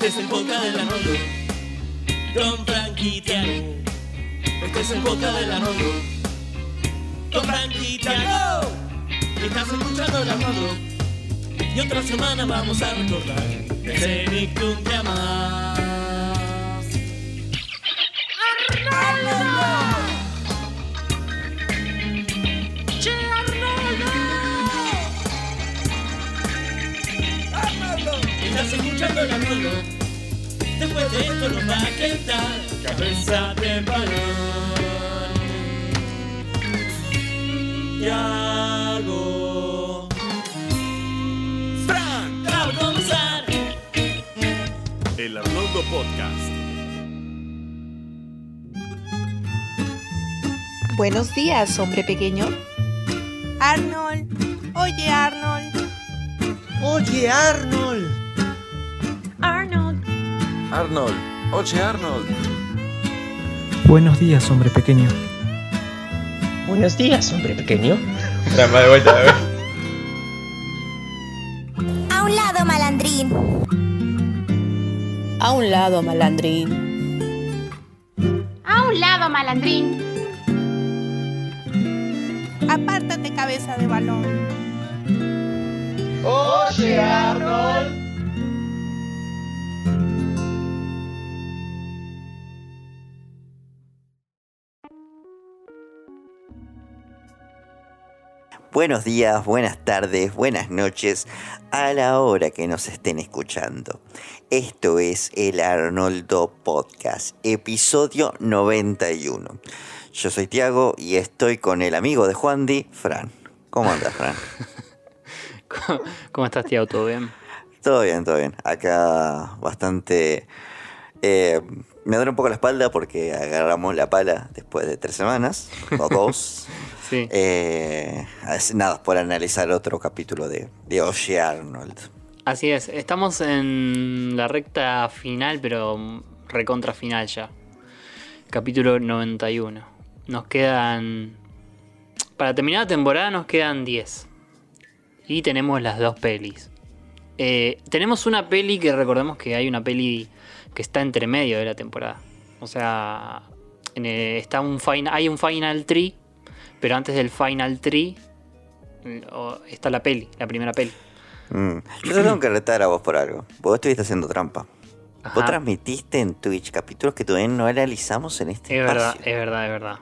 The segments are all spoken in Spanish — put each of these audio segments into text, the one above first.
Este es el podcast del Arnoldo. Con Tiago. Este es el podcast del Arnoldo. Con Tiago. Estás escuchando el Arnoldo. Y otra semana vamos a recordar. Ese Nick que escuchando el Arnoldo. Después de esto nos va a quedar cabeza de balón. Yago. Fran, va a comenzar. El Arnoldo Podcast. Buenos días, hombre pequeño. Arnold, oye Arnold. Oye. Arnold. Arnold, oye Arnold. Buenos días, hombre pequeño. Buenos días, hombre pequeño. Dame de vuelta, a ver. A un lado, malandrín. A un lado, malandrín. A un lado, malandrín. Apártate, cabeza de balón. Oye, Arnold. Buenos días, buenas tardes, buenas noches, a la hora que nos estén escuchando. Esto es el Arnoldo Podcast, episodio 91. Yo soy Tiago y estoy con el amigo de Juan Di, Fran. ¿Cómo andas, Fran? ¿Cómo, estás, Tiago? ¿Todo bien? Todo bien, todo bien. Acá bastante... eh, me duele un poco la espalda porque agarramos la pala después de tres semanas, o dos. Sí. Eh, nada, por analizar otro capítulo de, de Oye Arnold. Así es, estamos en la recta final, pero recontra final ya. Capítulo 91. Nos quedan... Para terminar la temporada nos quedan 10. Y tenemos las dos pelis. Eh, tenemos una peli que recordemos que hay una peli que está entre medio de la temporada. O sea, en el- está un final, hay un Final 3, pero antes del Final 3 está la peli, la primera peli. Mm. Yo te tengo que retar a vos por algo. Vos estuviste haciendo trampa. Vos transmitiste en Twitch capítulos que todavía no analizamos en este Es verdad, es verdad, es verdad.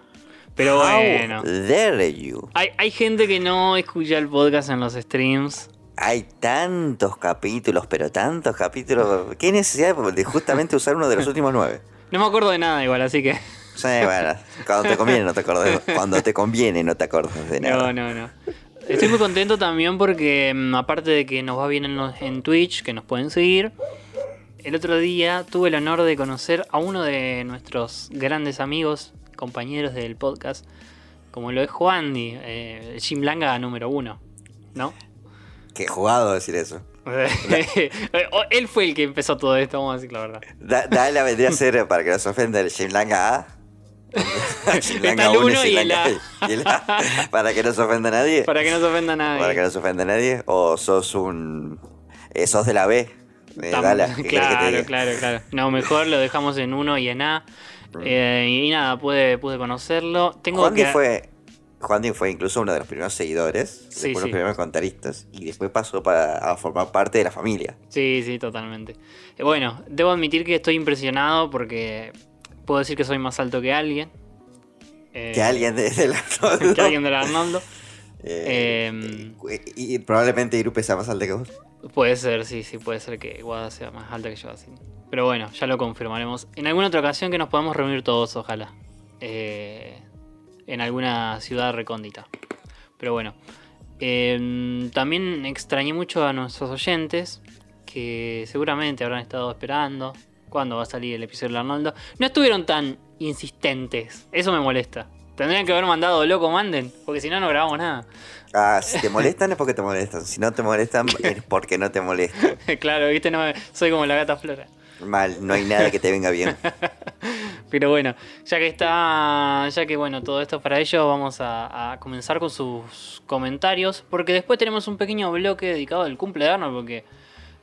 Pero How bueno. dare you? Hay, hay gente que no escucha el podcast en los streams. Hay tantos capítulos, pero tantos capítulos. ¿Qué necesidad de justamente usar uno de los últimos nueve? No me acuerdo de nada igual, así que. Sí, bueno, cuando te conviene no te acordás. Cuando te conviene no te acordás de nada. No, no, no. Estoy muy contento también porque, mm, aparte de que nos va bien en, los- en Twitch, que nos pueden seguir, el otro día tuve el honor de conocer a uno de nuestros grandes amigos, compañeros del podcast, como lo es Juan, eh, Jim Langa número uno, ¿no? Qué jugado decir eso. Él fue el que empezó todo esto, vamos a decir la verdad. Da, dale a vendría a ser para que no se ofenda el Shinlanga A. Shinlanga Está el 1 uno y y. Para que no se ofenda a nadie. Para que no se ofenda a nadie. Para que no se ofenda a nadie. O sos un. eh, sos de la B. Eh, Tam- dale, ¿qué querés que te claro, claro, claro. No, mejor lo dejamos en uno y en A. Eh, y nada, pude, pude conocerlo. Tengo Juan que... fue. Juan fue incluso uno de los primeros seguidores, Sí, después sí. los primeros comentaristas, y después pasó para, a formar parte de la familia. Sí, sí, totalmente. Eh, Bueno, debo admitir que estoy impresionado porque puedo decir que soy más alto que alguien. Eh, Que alguien de, de la que alguien del Arnoldo. Eh, Em, y, y probablemente Irupe sea más alta que vos. Puede ser, sí, sí, puede ser que Guada sea más alta que yo así. Pero bueno, ya lo confirmaremos. En alguna otra ocasión que nos podamos reunir todos, ojalá. Eh, en alguna ciudad recóndita. Pero bueno. Eh, también extrañé mucho a nuestros oyentes. Que seguramente habrán estado esperando. ¿Cuándo va a salir el episodio de Arnoldo? No estuvieron tan insistentes. Eso me molesta. Tendrían que haber mandado loco manden. Porque si no, no grabamos nada. Ah, si te molestan es porque te molestan. Si no te molestan es porque no te molestan. claro, viste, no, soy como la gata flora. Mal, no hay nada que te venga bien. Pero bueno, ya que está, ya que bueno, todo esto es para ello, vamos a, a comenzar con sus comentarios, porque después tenemos un pequeño bloque dedicado al cumple de Arnold, porque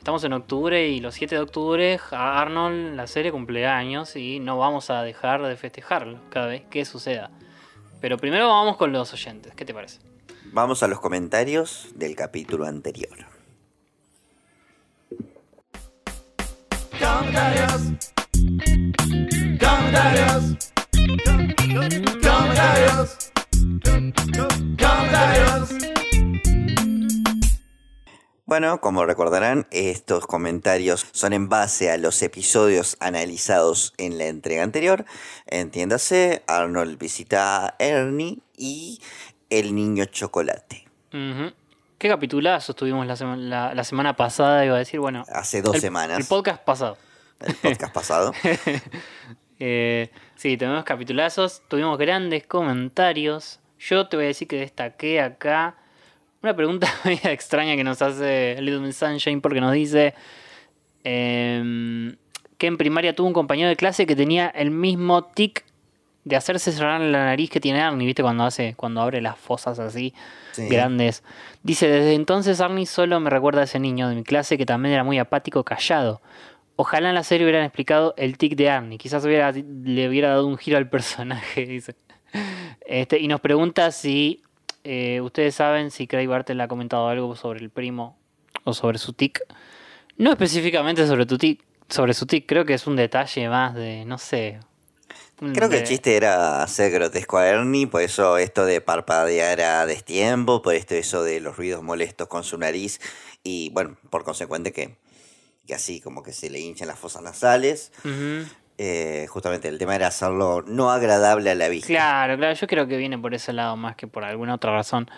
estamos en octubre y los 7 de octubre a Arnold la serie cumple años y no vamos a dejar de festejarlo cada vez que suceda. Pero primero vamos con los oyentes, ¿qué te parece? Vamos a los comentarios del capítulo anterior. Comentarios. Comentarios. Comentarios. Comentarios. Bueno, como recordarán, estos comentarios son en base a los episodios analizados en la entrega anterior. Entiéndase, Arnold visita a Ernie y el niño chocolate. ¿Qué capitulazo tuvimos la, sema- la- la semana pasada? Iba a decir, bueno. Hace dos el- semanas. El podcast pasado. El podcast pasado. Eh, sí, tuvimos capitulazos, tuvimos grandes comentarios. Yo te voy a decir que destaqué acá una pregunta media extraña que nos hace Little Miss Sunshine porque nos dice em, que en primaria tuvo un compañero de clase que tenía el mismo tic de hacerse cerrar la nariz que tiene Arnie, ¿viste? Cuando hace, cuando abre las fosas así Sí. grandes. Dice, desde entonces Arnie solo me recuerda a ese niño de mi clase que también era muy apático, callado. Ojalá en la serie hubieran explicado el tic de Arnie. Quizás hubiera, le hubiera dado un giro al personaje, dice. Este, y nos pregunta si eh, ustedes saben si Craig Bartel ha comentado algo sobre el primo o sobre su tic. No específicamente sobre tu tic, sobre su tic, creo que es un detalle más de, no sé. Creo que el chiste era hacer grotesco a Ernie, por eso esto de parpadear a destiempo, por esto eso de los ruidos molestos con su nariz y bueno, por consecuente que, que así como que se le hinchan las fosas nasales. Ujú. Eh, justamente el tema era hacerlo no agradable a la vista. Claro, claro, yo creo que viene por ese lado más que por alguna otra razón.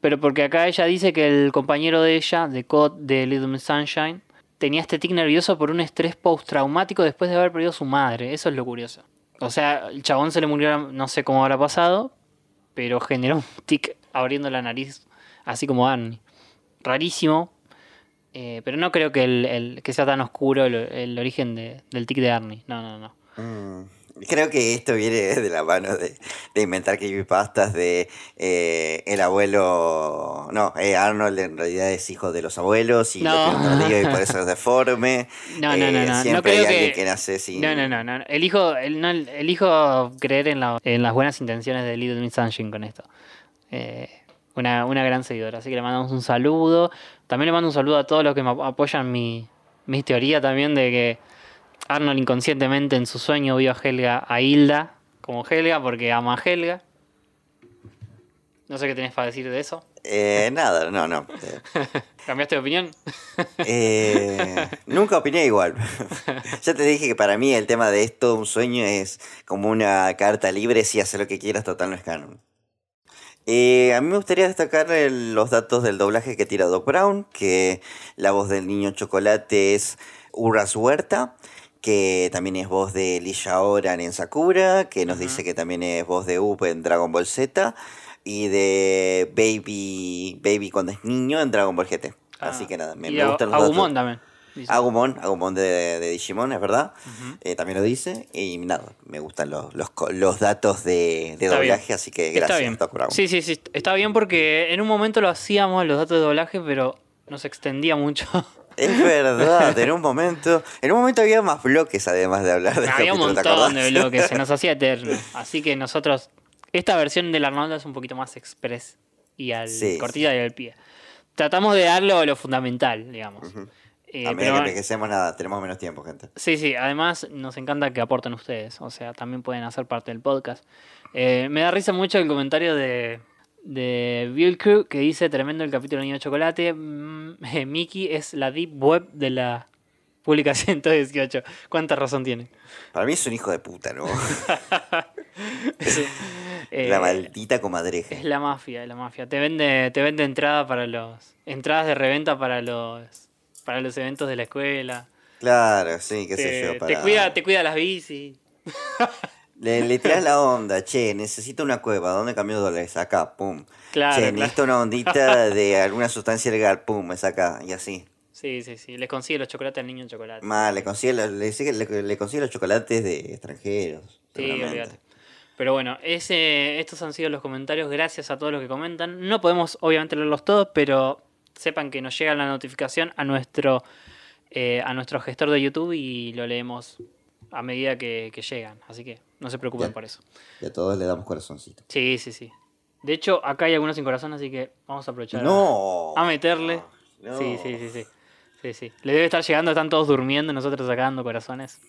Pero porque acá ella dice que el compañero de ella, de Cod, de Little Sunshine, tenía este tic nervioso por un estrés postraumático después de haber perdido a su madre. Eso es lo curioso. O sea, el chabón se le murió, no sé cómo habrá pasado, pero generó un tic abriendo la nariz, así como Arnie. Rarísimo, eh, pero no creo que, el, el- que sea tan oscuro el, el origen de- del tic de Arnie. No, no, no. Mm, Creo que esto viene de la mano de, de inventar creepypastas de eh, el abuelo. No, eh, Arnold en realidad es hijo de los abuelos y No. lo y por eso es deforme. No, no, no, no. Siempre no creo hay alguien que... que nace sin. No, no, no, no. Elijo, el, no, elijo creer en, la- en las buenas intenciones de Little Miss Sunshine con esto. Eh, una, una gran seguidora. Así que le mandamos un saludo. También le mando un saludo a todos los que me ap- apoyan mi, mi teoría también de que Arnold inconscientemente en su sueño vio a Helga, a Hilda, como Helga, porque ama a Helga. No sé qué tenés para decir de eso. Eh, nada, no, no. ¿Cambiaste de opinión? eh, nunca opiné igual. ya te dije que para mí el tema de esto, un sueño, es como una carta libre, si hace lo que quieras, total no es canon. Eh, a mí me gustaría destacar el- los datos del doblaje que tira Doc Brown, que la voz del niño chocolate es Urras Huerta, que también es voz de Lisha Oran en Sakura, que nos dice que también es voz de Up en Dragon Ball Z, y de Baby, Baby cuando es niño en Dragon Ball GT. Así Ah, que nada, me, y me a- gustan los datos. también. Agumon, Agumon de, de Digimon, es verdad. Eh, también lo dice. Y nada, me gustan los, los, co- los datos de, de Está doblaje, bien. así que Está gracias, bien. Doc Brown. Sí, sí, sí. Está bien porque en un momento lo hacíamos los datos de doblaje, pero nos extendía mucho. Es verdad, en un momento. En un momento había más bloques además de hablar de Había un montón de bloques, se nos hacía eterno. Así que nosotros, esta versión del Arnoldo es un poquito más express y al Sí, cortita y al pie. Tratamos de darlo lo fundamental, digamos. Eh, A medida pero- que envejecemos, nada, tenemos menos tiempo, gente. Sí, sí, además nos encanta que aporten ustedes, o sea, también pueden hacer parte del podcast. Eh, me da risa mucho el comentario de, de Bill Crew que dice, tremendo el capítulo Niño Chocolate, mm, eh, Mickey es la deep web de la pública 118. ¿Cuánta razón tiene? Para mí es un hijo de puta, ¿no? Eh, la maldita comadreja. Es la mafia, es la mafia. Te vende, te vende entrada para los. entradas de reventa para los. Para los eventos de la escuela. Claro, sí, qué sé yo. te cuida, te cuida las bicis. Le, le la onda, che, necesito una cueva, ¿dónde cambio dólares? Acá, pum. Claro, che, claro. necesito una ondita de alguna sustancia legal, pum, es acá, y así. Sí, sí, sí. Les consigue los chocolates al niño en chocolate. Mal, le consigue, los- le, le- le consigue los chocolates de extranjeros. Sí, olvídate. Pero bueno, ese, estos han sido los comentarios. Gracias a todos los que comentan. No podemos, obviamente, leerlos todos, pero sepan que nos llega la notificación a nuestro eh, a nuestro gestor de YouTube y lo leemos a medida que, que llegan. Así que no se preocupen por eso. Y a todos le damos corazoncito. Sí, sí, sí. De hecho, acá hay algunos sin corazón, así que vamos a aprovechar a- No. a, meterle. No. Sí, sí, sí, sí. Sí, sí. Le debe estar llegando, están todos durmiendo, nosotros sacando corazones.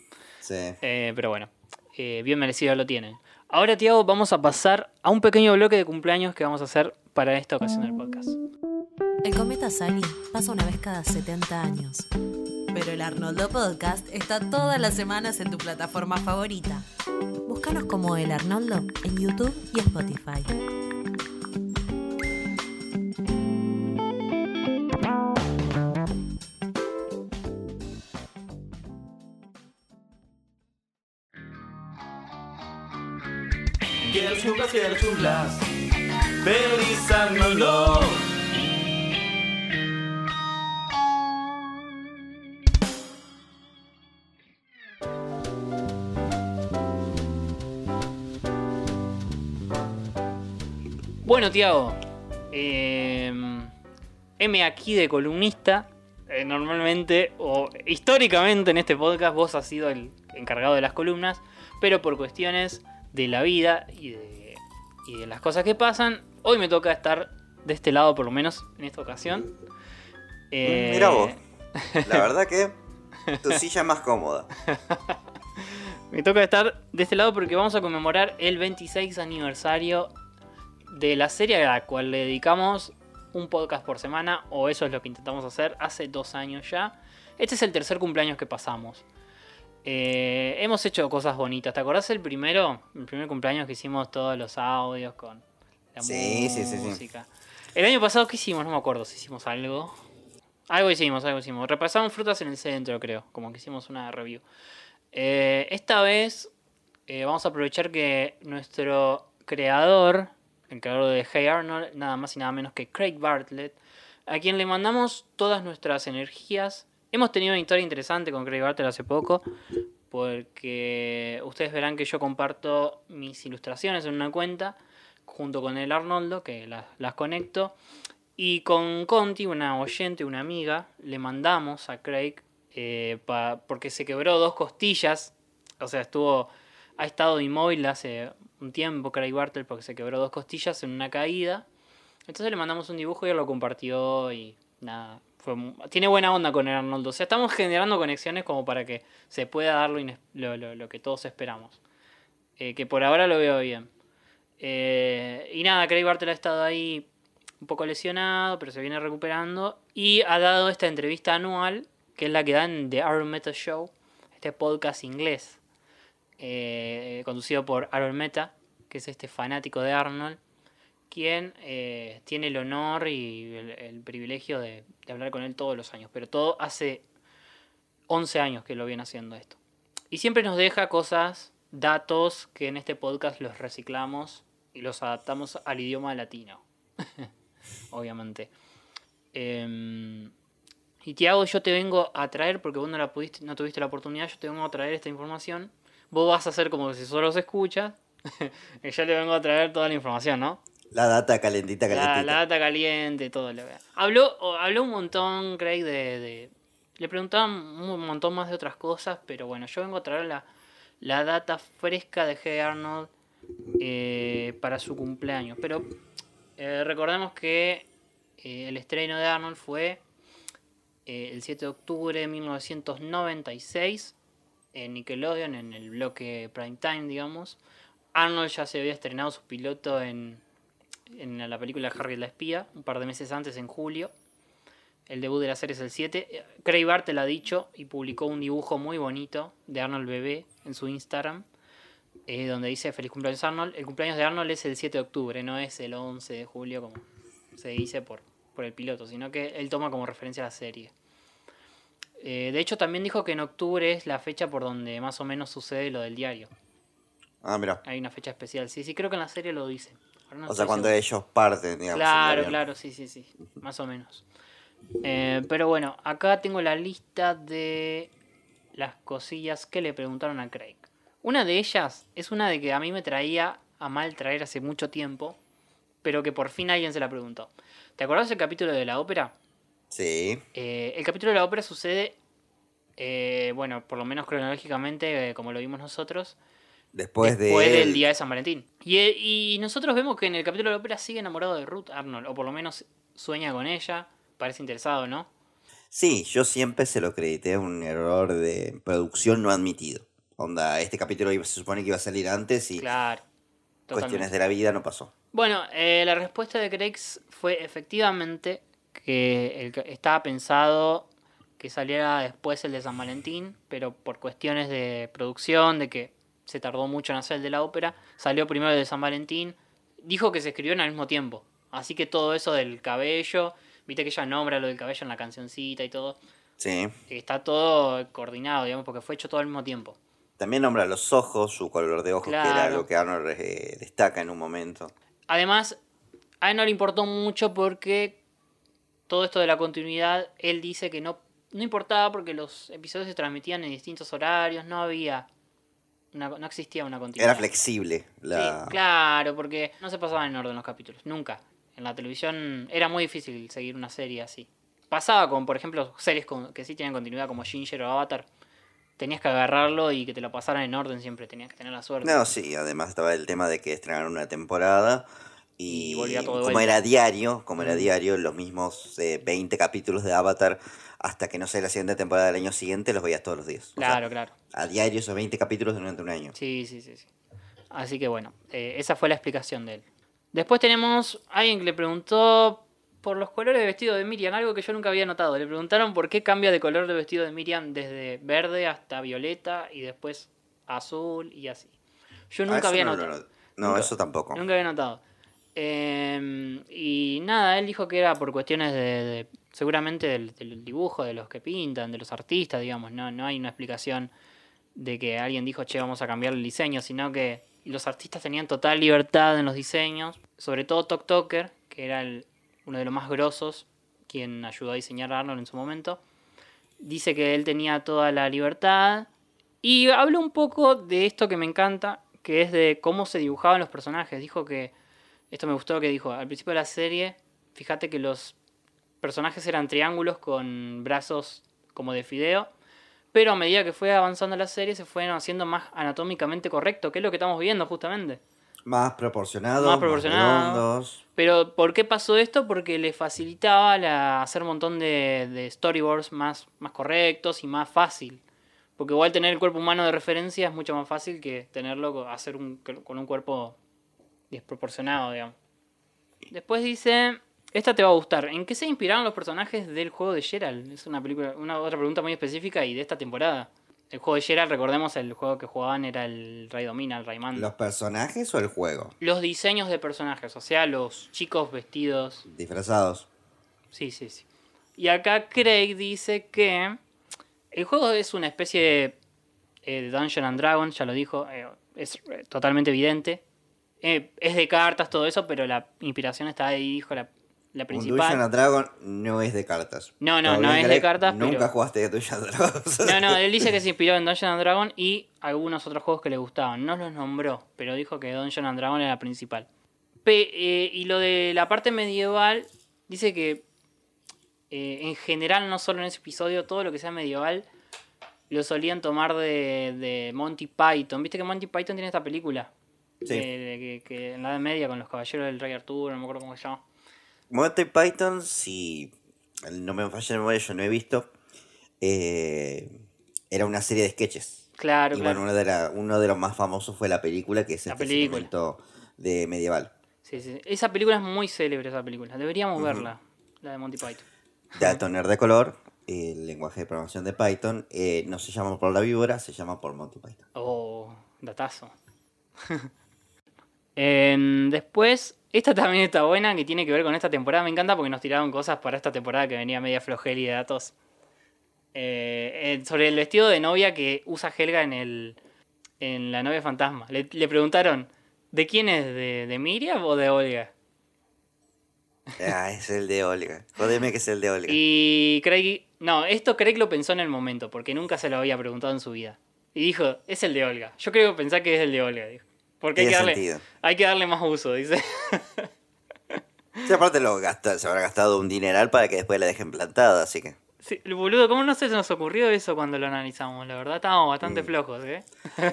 Sí. Eh, pero bueno, eh, bien merecido lo tienen. Ahora, Tiago, vamos a pasar a un pequeño bloque de cumpleaños que vamos a hacer para esta ocasión del podcast. El cometa Sally pasa una vez cada 70 años. Pero el Arnoldo Podcast está todas las semanas en tu plataforma favorita. Búscanos como El Arnoldo en YouTube y Spotify. Quieres junglas, quieres junglas. Feliz Arnoldo. Bueno, Tiago, eh, M aquí de columnista. Eh, normalmente, o históricamente en este podcast, vos has sido el encargado de las columnas, pero por cuestiones de la vida y de, y de las cosas que pasan, hoy me toca estar de este lado, por lo menos en esta ocasión. Eh, Mira vos. La verdad que tu silla es más cómoda. Me toca estar de este lado porque vamos a conmemorar el 26 aniversario de la serie a la cual le dedicamos un podcast por semana, o eso es lo que intentamos hacer hace dos años ya. Este es el tercer cumpleaños que pasamos. Eh, hemos hecho cosas bonitas. ¿Te acordás el primero? El primer cumpleaños que hicimos todos los audios con la Sí, sí, sí, sí. música. El año pasado, ¿qué hicimos? No me acuerdo si hicimos algo. Algo hicimos, algo hicimos. Repasamos frutas en el centro, creo. Como que hicimos una review. Eh, esta vez eh, vamos a aprovechar que nuestro creador, el creador de Hey Arnold, nada más y nada menos que Craig Bartlett, a quien le mandamos todas nuestras energías. Hemos tenido una historia interesante con Craig Bartlett hace poco, porque ustedes verán que yo comparto mis ilustraciones en una cuenta junto con el Arnoldo, que las, las conecto. Y con Conti, una oyente, una amiga, le mandamos a Craig eh, porque se quebró dos costillas. O sea, estuvo. Ha estado inmóvil hace un tiempo Craig Bartlett porque se quebró dos costillas en una caída. Entonces le mandamos un dibujo y él lo compartió y nada. Tiene buena onda con el Arnoldo. O sea, estamos generando conexiones como para que se pueda dar lo, lo- que todos esperamos. Eh, que por ahora lo veo bien. Eh, y nada, Craig Bartlett ha estado ahí un poco lesionado, pero se viene recuperando. Y ha dado esta entrevista anual, que es la que da en The Aaron Meta Show, este podcast inglés, eh, conducido por Aaron Meta, que es este fanático de Arnold, quien eh, tiene el honor y el, privilegio de, hablar con él todos los años. Pero todo hace 11 años que lo viene haciendo esto. Y siempre nos deja cosas, datos que en este podcast los reciclamos y los adaptamos al idioma latino. Obviamente. Em, y Tiago, yo te vengo a traer, porque vos no, la pudiste, no tuviste la oportunidad, yo te vengo a traer esta información. Vos vas a hacer como si solo se escucha. yo le vengo a traer toda la información, ¿no? La data calentita, La, calentita. la data caliente, todo. lo que- Habló, habló un montón, Craig, de, de- Le preguntaban un montón más de otras cosas, pero bueno, yo vengo a traer la, la data fresca de Hey Arnold eh, para su cumpleaños. Pero eh, recordemos que eh, el estreno de Arnold fue el 7 de octubre de 1996 en Nickelodeon, en el bloque Prime Time, digamos. Arnold ya se había estrenado su piloto en, en la película Harry la espía, un par de meses antes, en julio. El debut de la serie es el 7. Eh, Craig Bartel ha dicho y publicó un dibujo muy bonito de Arnold bebé en su Instagram, eh, donde dice Feliz cumpleaños Arnold. El cumpleaños de Arnold es el 7 de octubre, no es el 11 de julio como se dice por, por el piloto, sino que él toma como referencia a la serie. Eh, de hecho, también dijo que en octubre es la fecha por donde más o menos sucede lo del diario. Ah, mira. Hay una fecha especial. Sí, sí, creo que en la serie lo dice. No O sea, cuando seguro. ellos parten, digamos. Claro, claro, sí, sí, sí. Más o menos. Eh, pero bueno, acá tengo la lista de las cosillas que le preguntaron a Craig. Una de ellas es una de que a mí me traía a mal traer hace mucho tiempo, pero que por fin alguien se la preguntó. ¿Te acordás del capítulo de la ópera? Sí. Eh, el capítulo de la ópera sucede eh, bueno, por lo menos cronológicamente, como lo vimos nosotros, Después, después de del día de San Valentín. Y, eh, y nosotros vemos que en el capítulo de la ópera sigue enamorado de Ruth Arnold, o por lo menos sueña con ella, parece interesado, ¿no? Sí, yo siempre se lo acredité un error de producción no admitido. Onda, este capítulo se supone que iba a salir antes y Claro. cuestiones de la vida no pasó. Bueno, eh, la respuesta de Craig fue efectivamente que el estaba pensado que saliera después el de San Valentín, pero por cuestiones de producción, de que se tardó mucho en hacer el de la ópera, salió primero el de San Valentín. Dijo que se escribieron al mismo tiempo. Así que todo eso del cabello, viste que ella nombra lo del cabello en la cancioncita y todo, Sí. está todo coordinado, digamos, porque fue hecho todo al mismo tiempo. También nombra los ojos, su color de ojos, que era algo que Arnold eh, destaca en un momento. Además, a él no le importó mucho porque todo esto de la continuidad, él dice que no, no importaba porque los episodios se transmitían en distintos horarios, no había, una- no existía una continuidad. Era flexible. La... Sí, claro, porque no se pasaban en orden los capítulos, nunca. En la televisión era muy difícil seguir una serie así. Pasaba con, por ejemplo, series con- que sí tenían continuidad como Ginger o Avatar. Tenías que agarrarlo y que te lo pasaran en orden siempre, tenías que tener la suerte. No, sí, además estaba el tema de que estrenaron una temporada y, todo como era diario, como era diario, los mismos eh, 20 capítulos de Avatar hasta que no sé la siguiente temporada del año siguiente los veías todos los días. O sea, Claro, claro. A diario esos 20 capítulos durante un año. Sí, sí, sí, sí. Así que bueno, eh, esa fue la explicación de él. Después tenemos alguien que le preguntó por los colores de vestido de Miriam, algo que yo nunca había notado. Le preguntaron por qué cambia de color de vestido de Miriam desde verde hasta violeta y después azul y así. Yo Ah, nunca eso había no notado. not- No, Nunca- eso tampoco. Nunca había notado. Eh, y nada, él dijo que era por cuestiones de, de- seguramente del, del dibujo, de los que pintan, de los artistas, digamos. No, no hay una explicación de que alguien dijo, che, vamos a cambiar el diseño, sino que los artistas tenían total libertad en los diseños. Sobre todo Tok Toker, que era el- uno de los más grosos, quien ayudó a diseñar a Arnold en su momento. Dice que él tenía toda la libertad. Y habló un poco de esto que me encanta, que es de cómo se dibujaban los personajes. Dijo que, esto me gustó que dijo, al principio de la serie, fíjate que los personajes eran triángulos con brazos como de fideo, pero a medida que fue avanzando la serie se fueron haciendo más anatómicamente correcto, que es lo que estamos viendo justamente. Más proporcionados, Más más proporcionado. redondos. Pero ¿por qué pasó esto? Porque le facilitaba la- hacer un montón de, de storyboards más, más correctos y más fácil. Porque igual tener el cuerpo humano de referencia es mucho más fácil que tenerlo hacer un, con un cuerpo desproporcionado, digamos. Después dice, esta te va a gustar. ¿En qué se inspiraron los personajes del juego de Gerald? Es una película, una otra pregunta muy específica y de esta temporada. El juego de Gerald, recordemos, el juego que jugaban era el Rey Domina, el Rayman. ¿Los personajes o el juego? Los diseños de personajes, o sea, los chicos vestidos. Disfrazados. Sí, sí, sí. Y acá Craig dice que el juego es una especie de eh, Dungeon and Dragons, ya lo dijo, eh, es eh, totalmente evidente. Eh, es de cartas, todo eso, pero la inspiración está ahí, dijo la, la Un principal. Dungeon and Dragon no es de cartas. No, no, no es de cartas, Nunca pero- jugaste Dungeon and Dragons. No, no, él dice que se inspiró en Dungeon and Dragon y algunos otros juegos que le gustaban. No los nombró, pero dijo que Dungeon and Dragon era la principal. Pe- eh, y lo de la parte medieval, dice que eh, en general, no solo en ese episodio, todo lo que sea medieval lo solían tomar de, de Monty Python. Viste que Monty Python tiene esta película. Sí. Eh, que en la Edad Media con los caballeros del Rey Arturo, no me acuerdo cómo se llama. Monty Python, si no me falla la memoria, yo no he visto. eh, era una serie de sketches. Claro, y claro. bueno, uno de, la- uno de los más famosos fue la película, que es La este película. de medieval. Sí, sí. Esa película es muy célebre, esa película. Deberíamos verla, la de Monty Python. Dato nerd de color, el lenguaje de programación de Python eh, no se llama por la víbora, se llama por Monty Python. Oh, datazo. Em, después, esta también está buena, que tiene que ver con esta temporada. Me encanta porque nos tiraron cosas para esta temporada que venía media flojeli de datos. Eh, eh, sobre el vestido de novia que usa Helga en el en La novia fantasma. Le, le preguntaron, ¿de quién es? ¿De, ¿De Miriam o de Olga? Ah, es el de Olga. Jodeme que es el de Olga. Y Craig, no, esto Craig lo pensó en el momento, porque nunca se lo había preguntado en su vida. Y dijo, es el de Olga. Yo creo que pensá que es el de Olga, dijo. Porque hay que, darle, sentido. hay que darle más uso, dice. Sí, aparte lo gasta, se habrá gastado un dineral para que después la dejen plantada, así que. Sí, el boludo, ¿cómo no se nos ocurrió eso cuando lo analizamos? La verdad, estábamos bastante Mm. flojos, ¿eh?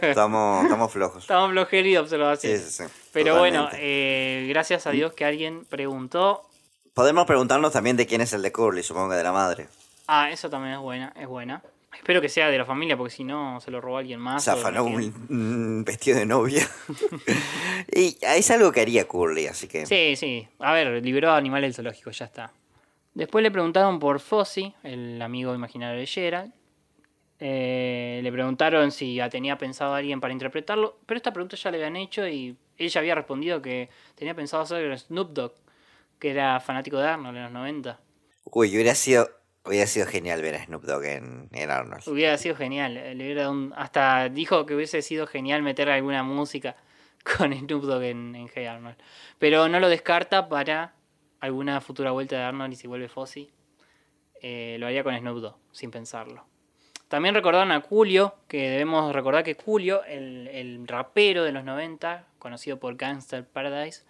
Estamos, estamos flojos. Estábamos flojeros de observación. Sí, sí, sí, Pero bueno, eh, gracias a Dios que alguien preguntó. Podemos preguntarnos también de quién es el de Curly, supongo que de la madre. Ah, eso también es buena, es buena. Espero que sea de la familia, porque si no se lo robó alguien más. o Zafanó no un, vestido de novia. y es algo que haría Curly, así que. Sí, sí. A ver, liberó a animales del zoológico, ya está. Después le preguntaron por Fossi, el amigo imaginario de Gerald. Eh, le preguntaron si ya tenía pensado a alguien para interpretarlo, pero esta pregunta ya le habían hecho y ella había respondido que tenía pensado hacer Snoop Dogg, que era fanático de Arnold en los 90. Uy, hubiera sido, hubiera sido genial ver a Snoop Dogg en, en Arnold. Hubiera sido genial. eh, Le hubiera hasta dijo que hubiese sido genial meter alguna música con Snoop Dogg en, en Hey Arnold. Pero no lo descarta para alguna futura vuelta de Arnold y si vuelve Fossi. eh, lo haría con Snoop Dogg, sin pensarlo. También recordaron a Julio, que debemos recordar que Julio, el, el rapero de los 90, conocido por Gangster Paradise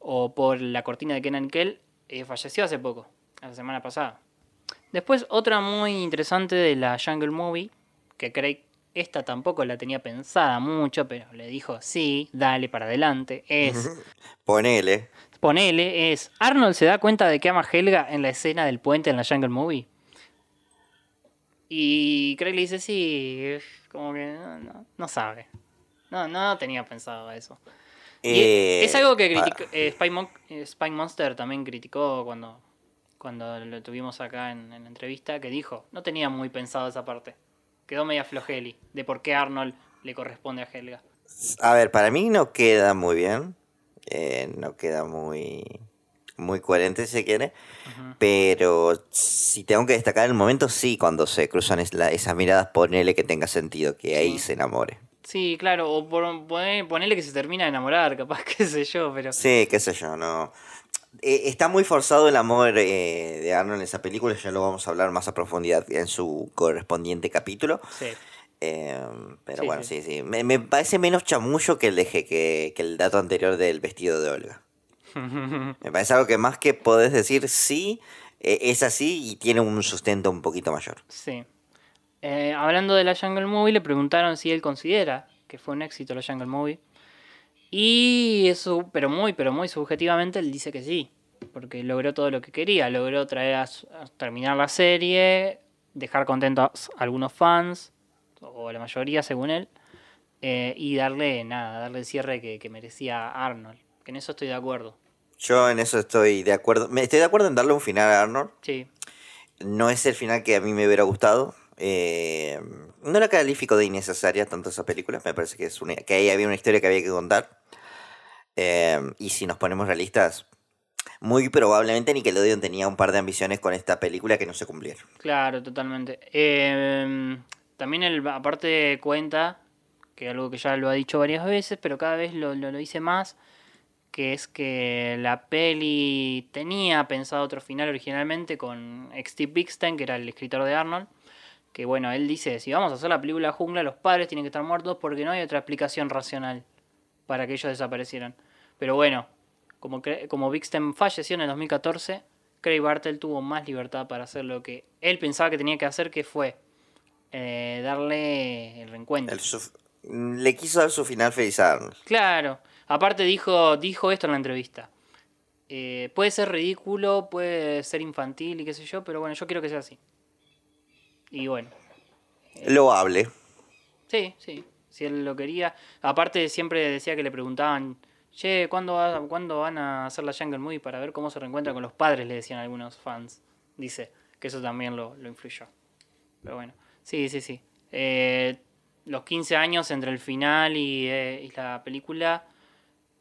o por La Cortina de Kenan Kell, eh, falleció hace poco, la semana pasada. Después otra muy interesante de la Jungle Movie, que Craig esta tampoco la tenía pensada mucho, pero le dijo sí, dale para adelante, es, Ponele. ponele, es, Arnold se da cuenta de que ama a Helga en la escena del puente en la Jungle Movie. Y Craig le dice sí, como que no, no, no sabe. No, no tenía pensado eso. Y Eh, es algo que criticó, eh, Mon- eh, Spike Monster también criticó cuando, cuando lo tuvimos acá en, en la entrevista, que dijo, no tenía muy pensado esa parte. Quedó media flojeli de por qué Arnold le corresponde a Helga. A ver, para mí no queda muy bien. eh, no queda muy, muy coherente si se quiere. Pero si tengo que destacar el momento, sí, cuando se cruzan es- la- esas miradas, ponele que tenga sentido, que ahí se enamore. Sí, claro, o por, ponerle que se termina de enamorar, capaz, qué sé yo, pero... Sí, qué sé yo, no. Eh, está muy forzado el amor eh, de Arnold en esa película, ya lo vamos a hablar más a profundidad en su correspondiente capítulo. Sí. Eh, pero Sí, bueno, sí. sí, sí. Me, me parece menos chamullo que el, de, que, que el dato anterior del vestido de Olga. Me parece algo que más que podés decir sí, es así y tiene un sustento un poquito mayor. Sí. Hablando de la Jungle Movie, le preguntaron si él considera que fue un éxito la Jungle Movie. Y eso, pero muy, pero muy subjetivamente, él dice que sí. Porque logró todo lo que quería. Logró traer a, terminar la serie, dejar contentos a algunos fans, o la mayoría según él, eh, y darle nada, darle el cierre que, que merecía Arnold. Que en eso estoy de acuerdo. Yo en eso estoy de acuerdo. Me estoy de acuerdo en darle un final a Arnold. Sí. No es el final que a mí me hubiera gustado. Eh, no la califico de innecesaria tanto esa película. Me parece que es una, que ahí había una historia que había que contar. Eh, y si nos ponemos realistas, muy probablemente Nickelodeon tenía un par de ambiciones con esta película que no se cumplieron. Claro, totalmente. Eh, también él, aparte cuenta, que algo que ya lo ha dicho varias veces, pero cada vez lo, lo, lo dice más, que es que la peli tenía pensado otro final originalmente con Steve Bixten, que era el escritor de Arnold, que bueno, él dice, si vamos a hacer la película Jungla, los padres tienen que estar muertos porque no hay otra explicación racional para que ellos desaparecieran. Pero bueno, como, como Bixten falleció en el 2014, Craig Bartel tuvo más libertad para hacer lo que él pensaba que tenía que hacer, que fue eh, darle el reencuentro. El le quiso dar su final feliz a Arnold. Claro. Aparte dijo, dijo esto en la entrevista. Eh, puede ser ridículo, puede ser infantil y qué sé yo, pero bueno, yo quiero que sea así. Y bueno, Loable. sí, sí, si él lo quería. Aparte siempre decía que le preguntaban, che, ¿cuándo, va- ¿cuándo van a hacer la Jungle Movie para ver cómo se reencuentra con los padres? Le decían algunos fans. Dice que eso también lo, lo influyó. Pero bueno, sí, sí, sí. Eh, los 15 años entre el final y, eh, la película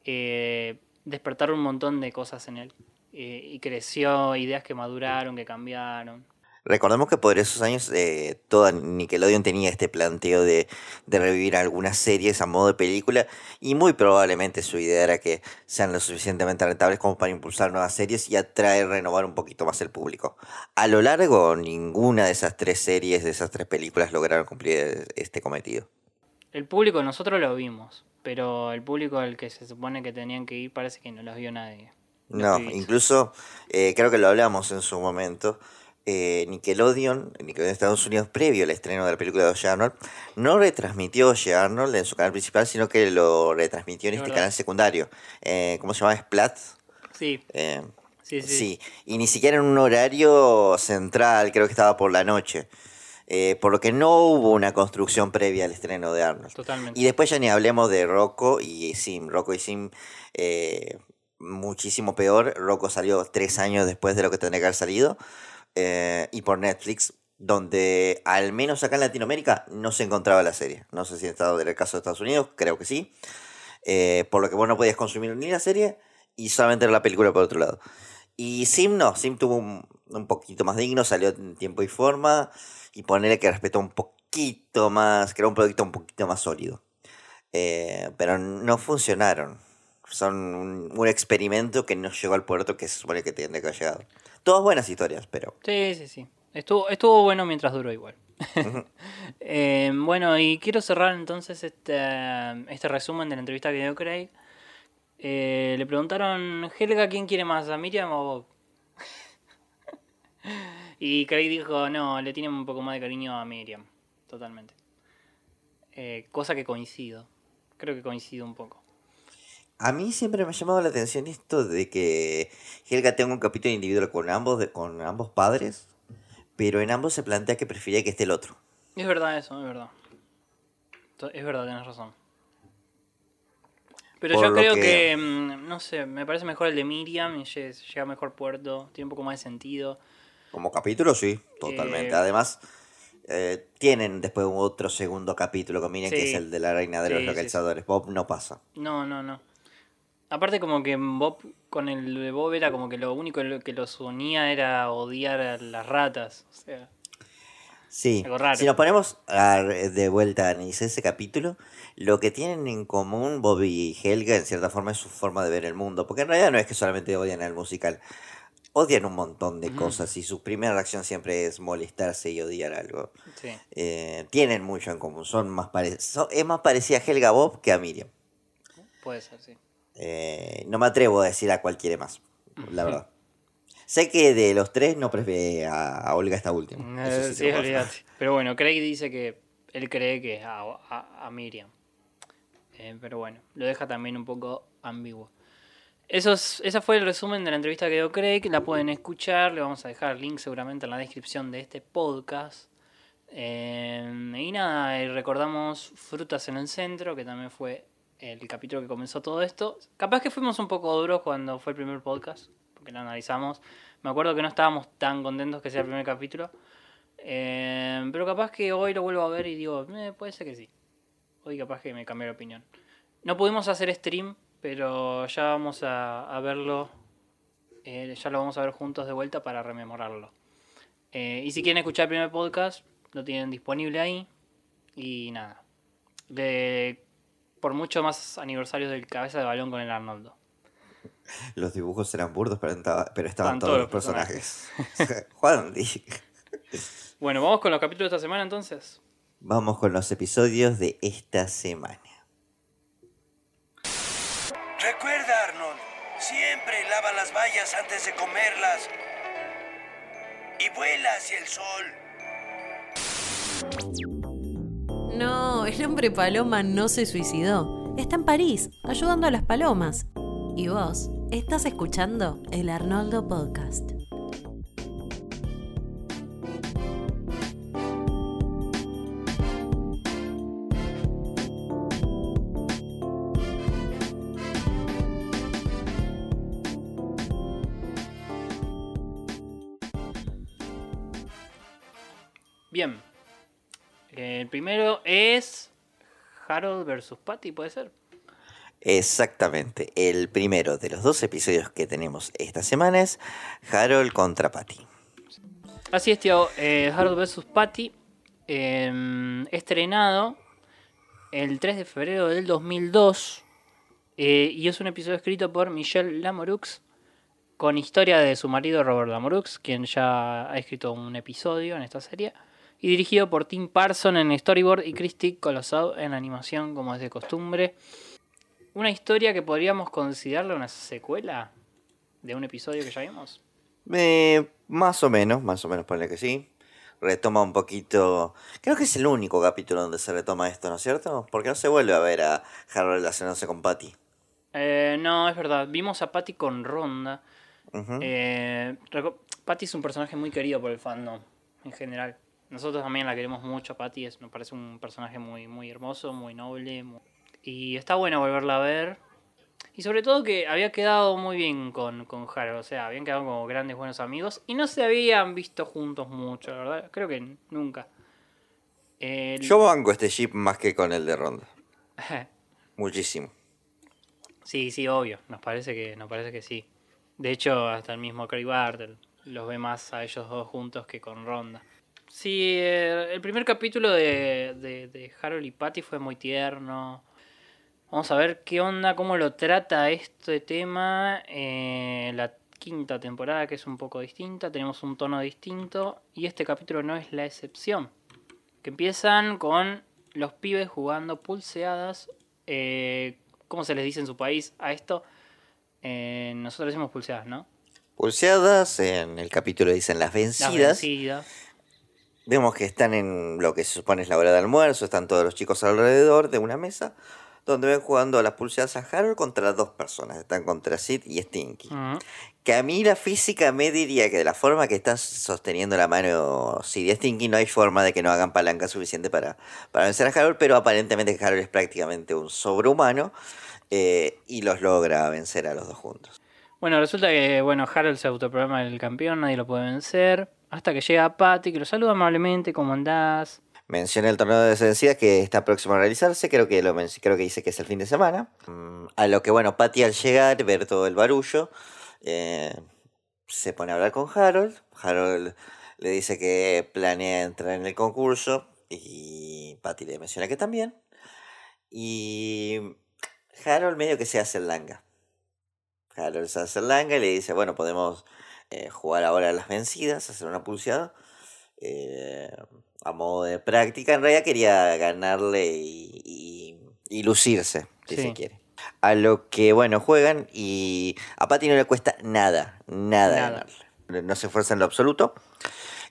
eh, despertaron un montón de cosas en él. Y creció, ideas que maduraron, que cambiaron. Recordemos que por esos años eh, toda Nickelodeon tenía este planteo de, de revivir algunas series a modo de película y muy probablemente su idea era que sean lo suficientemente rentables como para impulsar nuevas series y atraer, renovar un poquito más el público. A lo largo, ninguna de esas tres series, de esas tres películas lograron cumplir este cometido. El público, nosotros lo vimos, pero el público al que se supone que tenían que ir parece que no los vio nadie. No, incluso eh, creo que lo hablamos en su momento. Eh, Nickelodeon, Nickelodeon de Estados Unidos, previo al estreno de la película de Oye Arnold, no retransmitió Oye Arnold en su canal principal, sino que lo retransmitió en Es este verdad. canal secundario. Eh, ¿Cómo se llama? Splat. Sí. Eh, Sí, sí. sí, y ni siquiera en un horario central, creo que estaba por la noche. Eh, por lo que no hubo una construcción previa al estreno de Arnold. Totalmente. Y después ya ni hablemos de Rocco y Sim. Rocco y Sim, eh, muchísimo peor. Rocco salió tres años después de lo que tendría que haber salido. Eh, y por Netflix, donde al menos acá en Latinoamérica no se encontraba la serie. No sé si en del caso de Estados Unidos, creo que sí. Eh, por lo que vos no podías consumir ni la serie y solamente era la película por otro lado. Y Sim no, Sim tuvo un, un poquito más digno, salió en tiempo y forma y ponerle que respetó un poquito más, era un proyecto un poquito más sólido. Eh, pero no funcionaron. Son un, un experimento que no llegó al puerto que se supone que tendría que haber llegado. Todas buenas historias, pero... Sí, sí, sí. Estuvo, estuvo bueno mientras duró igual. Eh, bueno, y quiero cerrar entonces este, este resumen de la entrevista que dio Craig. Eh, le preguntaron, Helga, ¿quién quiere más, a Miriam o Bob? y Craig dijo, no, le tiene un poco más de cariño a Miriam, totalmente. Eh, cosa que coincido, creo que coincido un poco. A mí siempre me ha llamado la atención esto de que Helga tenga un capítulo individual con ambos, de- con ambos padres, pero en ambos se plantea que prefería que esté el otro. Es verdad eso, es verdad. Es verdad, tienes razón. Pero Por yo creo que... que- mm, no sé, me parece mejor el de Miriam y lle- llega a mejor puerto, tiene un poco más de sentido. Como capítulo, sí, totalmente. Eh, Además, eh, tienen después otro segundo capítulo con Miriam, que es el de la reina de Sí, los sí. localizadores. Bob no pasa. No, no, no. Aparte como que Bob, con el de Bob era como que lo único que los unía era odiar a las ratas. O sea, Sí, Algo raro. si nos ponemos a- de vuelta a analizar ese capítulo, lo que tienen en común Bob y Helga en cierta forma es su forma de ver el mundo, porque en realidad no es que solamente odian el musical, odian un montón de cosas y su primera reacción siempre es molestarse y odiar algo. sí. Eh, tienen mucho en común, son más pare- son- es más parecida a Helga Bob que a Miriam. Puede ser, sí. Eh, no me atrevo a decir a cuál quiere más, la verdad. Sé que de los tres no prefiere a, a Olga esta última. eso Eh, sí sí, te lo puedo olvídate. Pero bueno, Craig dice que él cree que es a, a- a Miriam. Eh, pero bueno, lo deja también un poco ambiguo. Eso es, ese fue el resumen de la entrevista que dio Craig. La pueden escuchar. Le vamos a dejar el link seguramente en la descripción de este podcast. Eh, y nada, y recordamos Frutas en el Centro, que también fue el capítulo que comenzó todo esto. Capaz que fuimos un poco duros cuando fue el primer podcast, porque lo analizamos. Me acuerdo que no estábamos tan contentos que sea el primer capítulo. Eh, pero capaz que hoy lo vuelvo a ver y digo, "Eh, puede ser que sí. Hoy capaz que me cambié de opinión. No pudimos hacer stream, pero ya vamos a, verlo. eh, ya lo vamos a ver juntos de vuelta para rememorarlo. Y si quieren escuchar el primer podcast, lo tienen disponible ahí. Y nada. De, por mucho más aniversarios del cabeza de balón con el Arnoldo. Los dibujos eran burdos, pero, estaban todos todos los los personajes. Juan, Bueno, vamos con los capítulos de esta semana entonces. vamos con los episodios de esta semana. Recuerda, Arnold, siempre lava las bayas antes de comerlas. Y vuela hacia el sol. No, el hombre paloma no se suicidó. Está en París, ayudando a las palomas. Y vos, estás escuchando el Arnoldo Podcast. El primero es Harold versus Patty, ¿puede ser? Exactamente. El primero de los dos episodios que tenemos esta semana es Harold contra Patty. Así es, tío. eh, Harold vs. Patty. eh, estrenado el 3 de febrero del 2002. eh, y es un episodio escrito por Michelle Lamorux. Con historia de su marido Robert Lamorux, quien ya ha escrito un episodio en esta serie. Y dirigido por Tim Parson en storyboard y Christy Colosov en animación, como es de costumbre. Una historia que podríamos considerarla una secuela de un episodio que ya vimos. Eh, más o menos, más o menos ponle que sí. Retoma un poquito. Creo que es el único capítulo donde se retoma esto, ¿no es cierto? Porque no se vuelve a ver a Harold relacionándose con Patty. Eh, no, es verdad. Vimos a Patty con Ronda. Eh, reco- Patty es un personaje muy querido por el fandom en general. Nosotros también la queremos mucho. Patty es, nos parece un personaje muy, muy hermoso, muy noble. mu- Y está bueno volverla a ver. Y sobre todo que había quedado muy bien con, con Harold. O sea, habían quedado como grandes buenos amigos. Y no se habían visto juntos mucho, la verdad. Creo que nunca. El- Yo banco este ship más que con el de Ronda. Muchísimo. Sí, sí, obvio. Nos parece que, nos parece que sí. De hecho, hasta el mismo Craig Bartel los ve más a ellos dos juntos que con Ronda. Sí, eh, el primer capítulo de, de, de Harold y Patty fue muy tierno. Vamos a ver qué onda, cómo lo trata este tema. eh, la quinta temporada, que es un poco distinta, tenemos un tono distinto. Y este capítulo no es la excepción. Que empiezan con los pibes jugando pulseadas. eh, ¿Cómo se les dice en su país a esto? Eh, nosotros decimos pulseadas, ¿no? Pulseadas, en el capítulo dicen las Las vencidas. Vemos que están en lo que se supone es la hora de almuerzo, están todos los chicos alrededor de una mesa, donde ven jugando a las pulseadas a Harold contra dos personas, están contra Sid y Stinky. Ujú. Que a mí la física me diría que de la forma que estás sosteniendo la mano Sid y Stinky no hay forma de que no hagan palanca suficiente para, para vencer a Harold, pero aparentemente Harold es prácticamente un sobrehumano eh, y los logra vencer a los dos juntos. Bueno, resulta que bueno, Harold se autoprograma el campeón, nadie lo puede vencer. Hasta que llega Patty, que lo saluda amablemente, ¿cómo andás? Menciona el torneo de vencidas que está próximo a realizarse, creo que lo creo que dice que es el fin de semana. Mm, A lo que bueno, Patty al llegar, ver todo el barullo, eh, se pone a hablar con Harold. Harold le dice que planea entrar en el concurso y Patty le menciona que también. Y Harold medio que se hace el langa. Harold se hace el langa y le dice, bueno, podemos eh, jugar ahora a las vencidas, hacer una pulseada. eh, a modo de práctica. En realidad quería ganarle y, y- y lucirse, si Sí. se quiere. A lo que, bueno, juegan y a Patty no le cuesta nada, nada, Nada. ganarle. No se esfuerza en lo absoluto.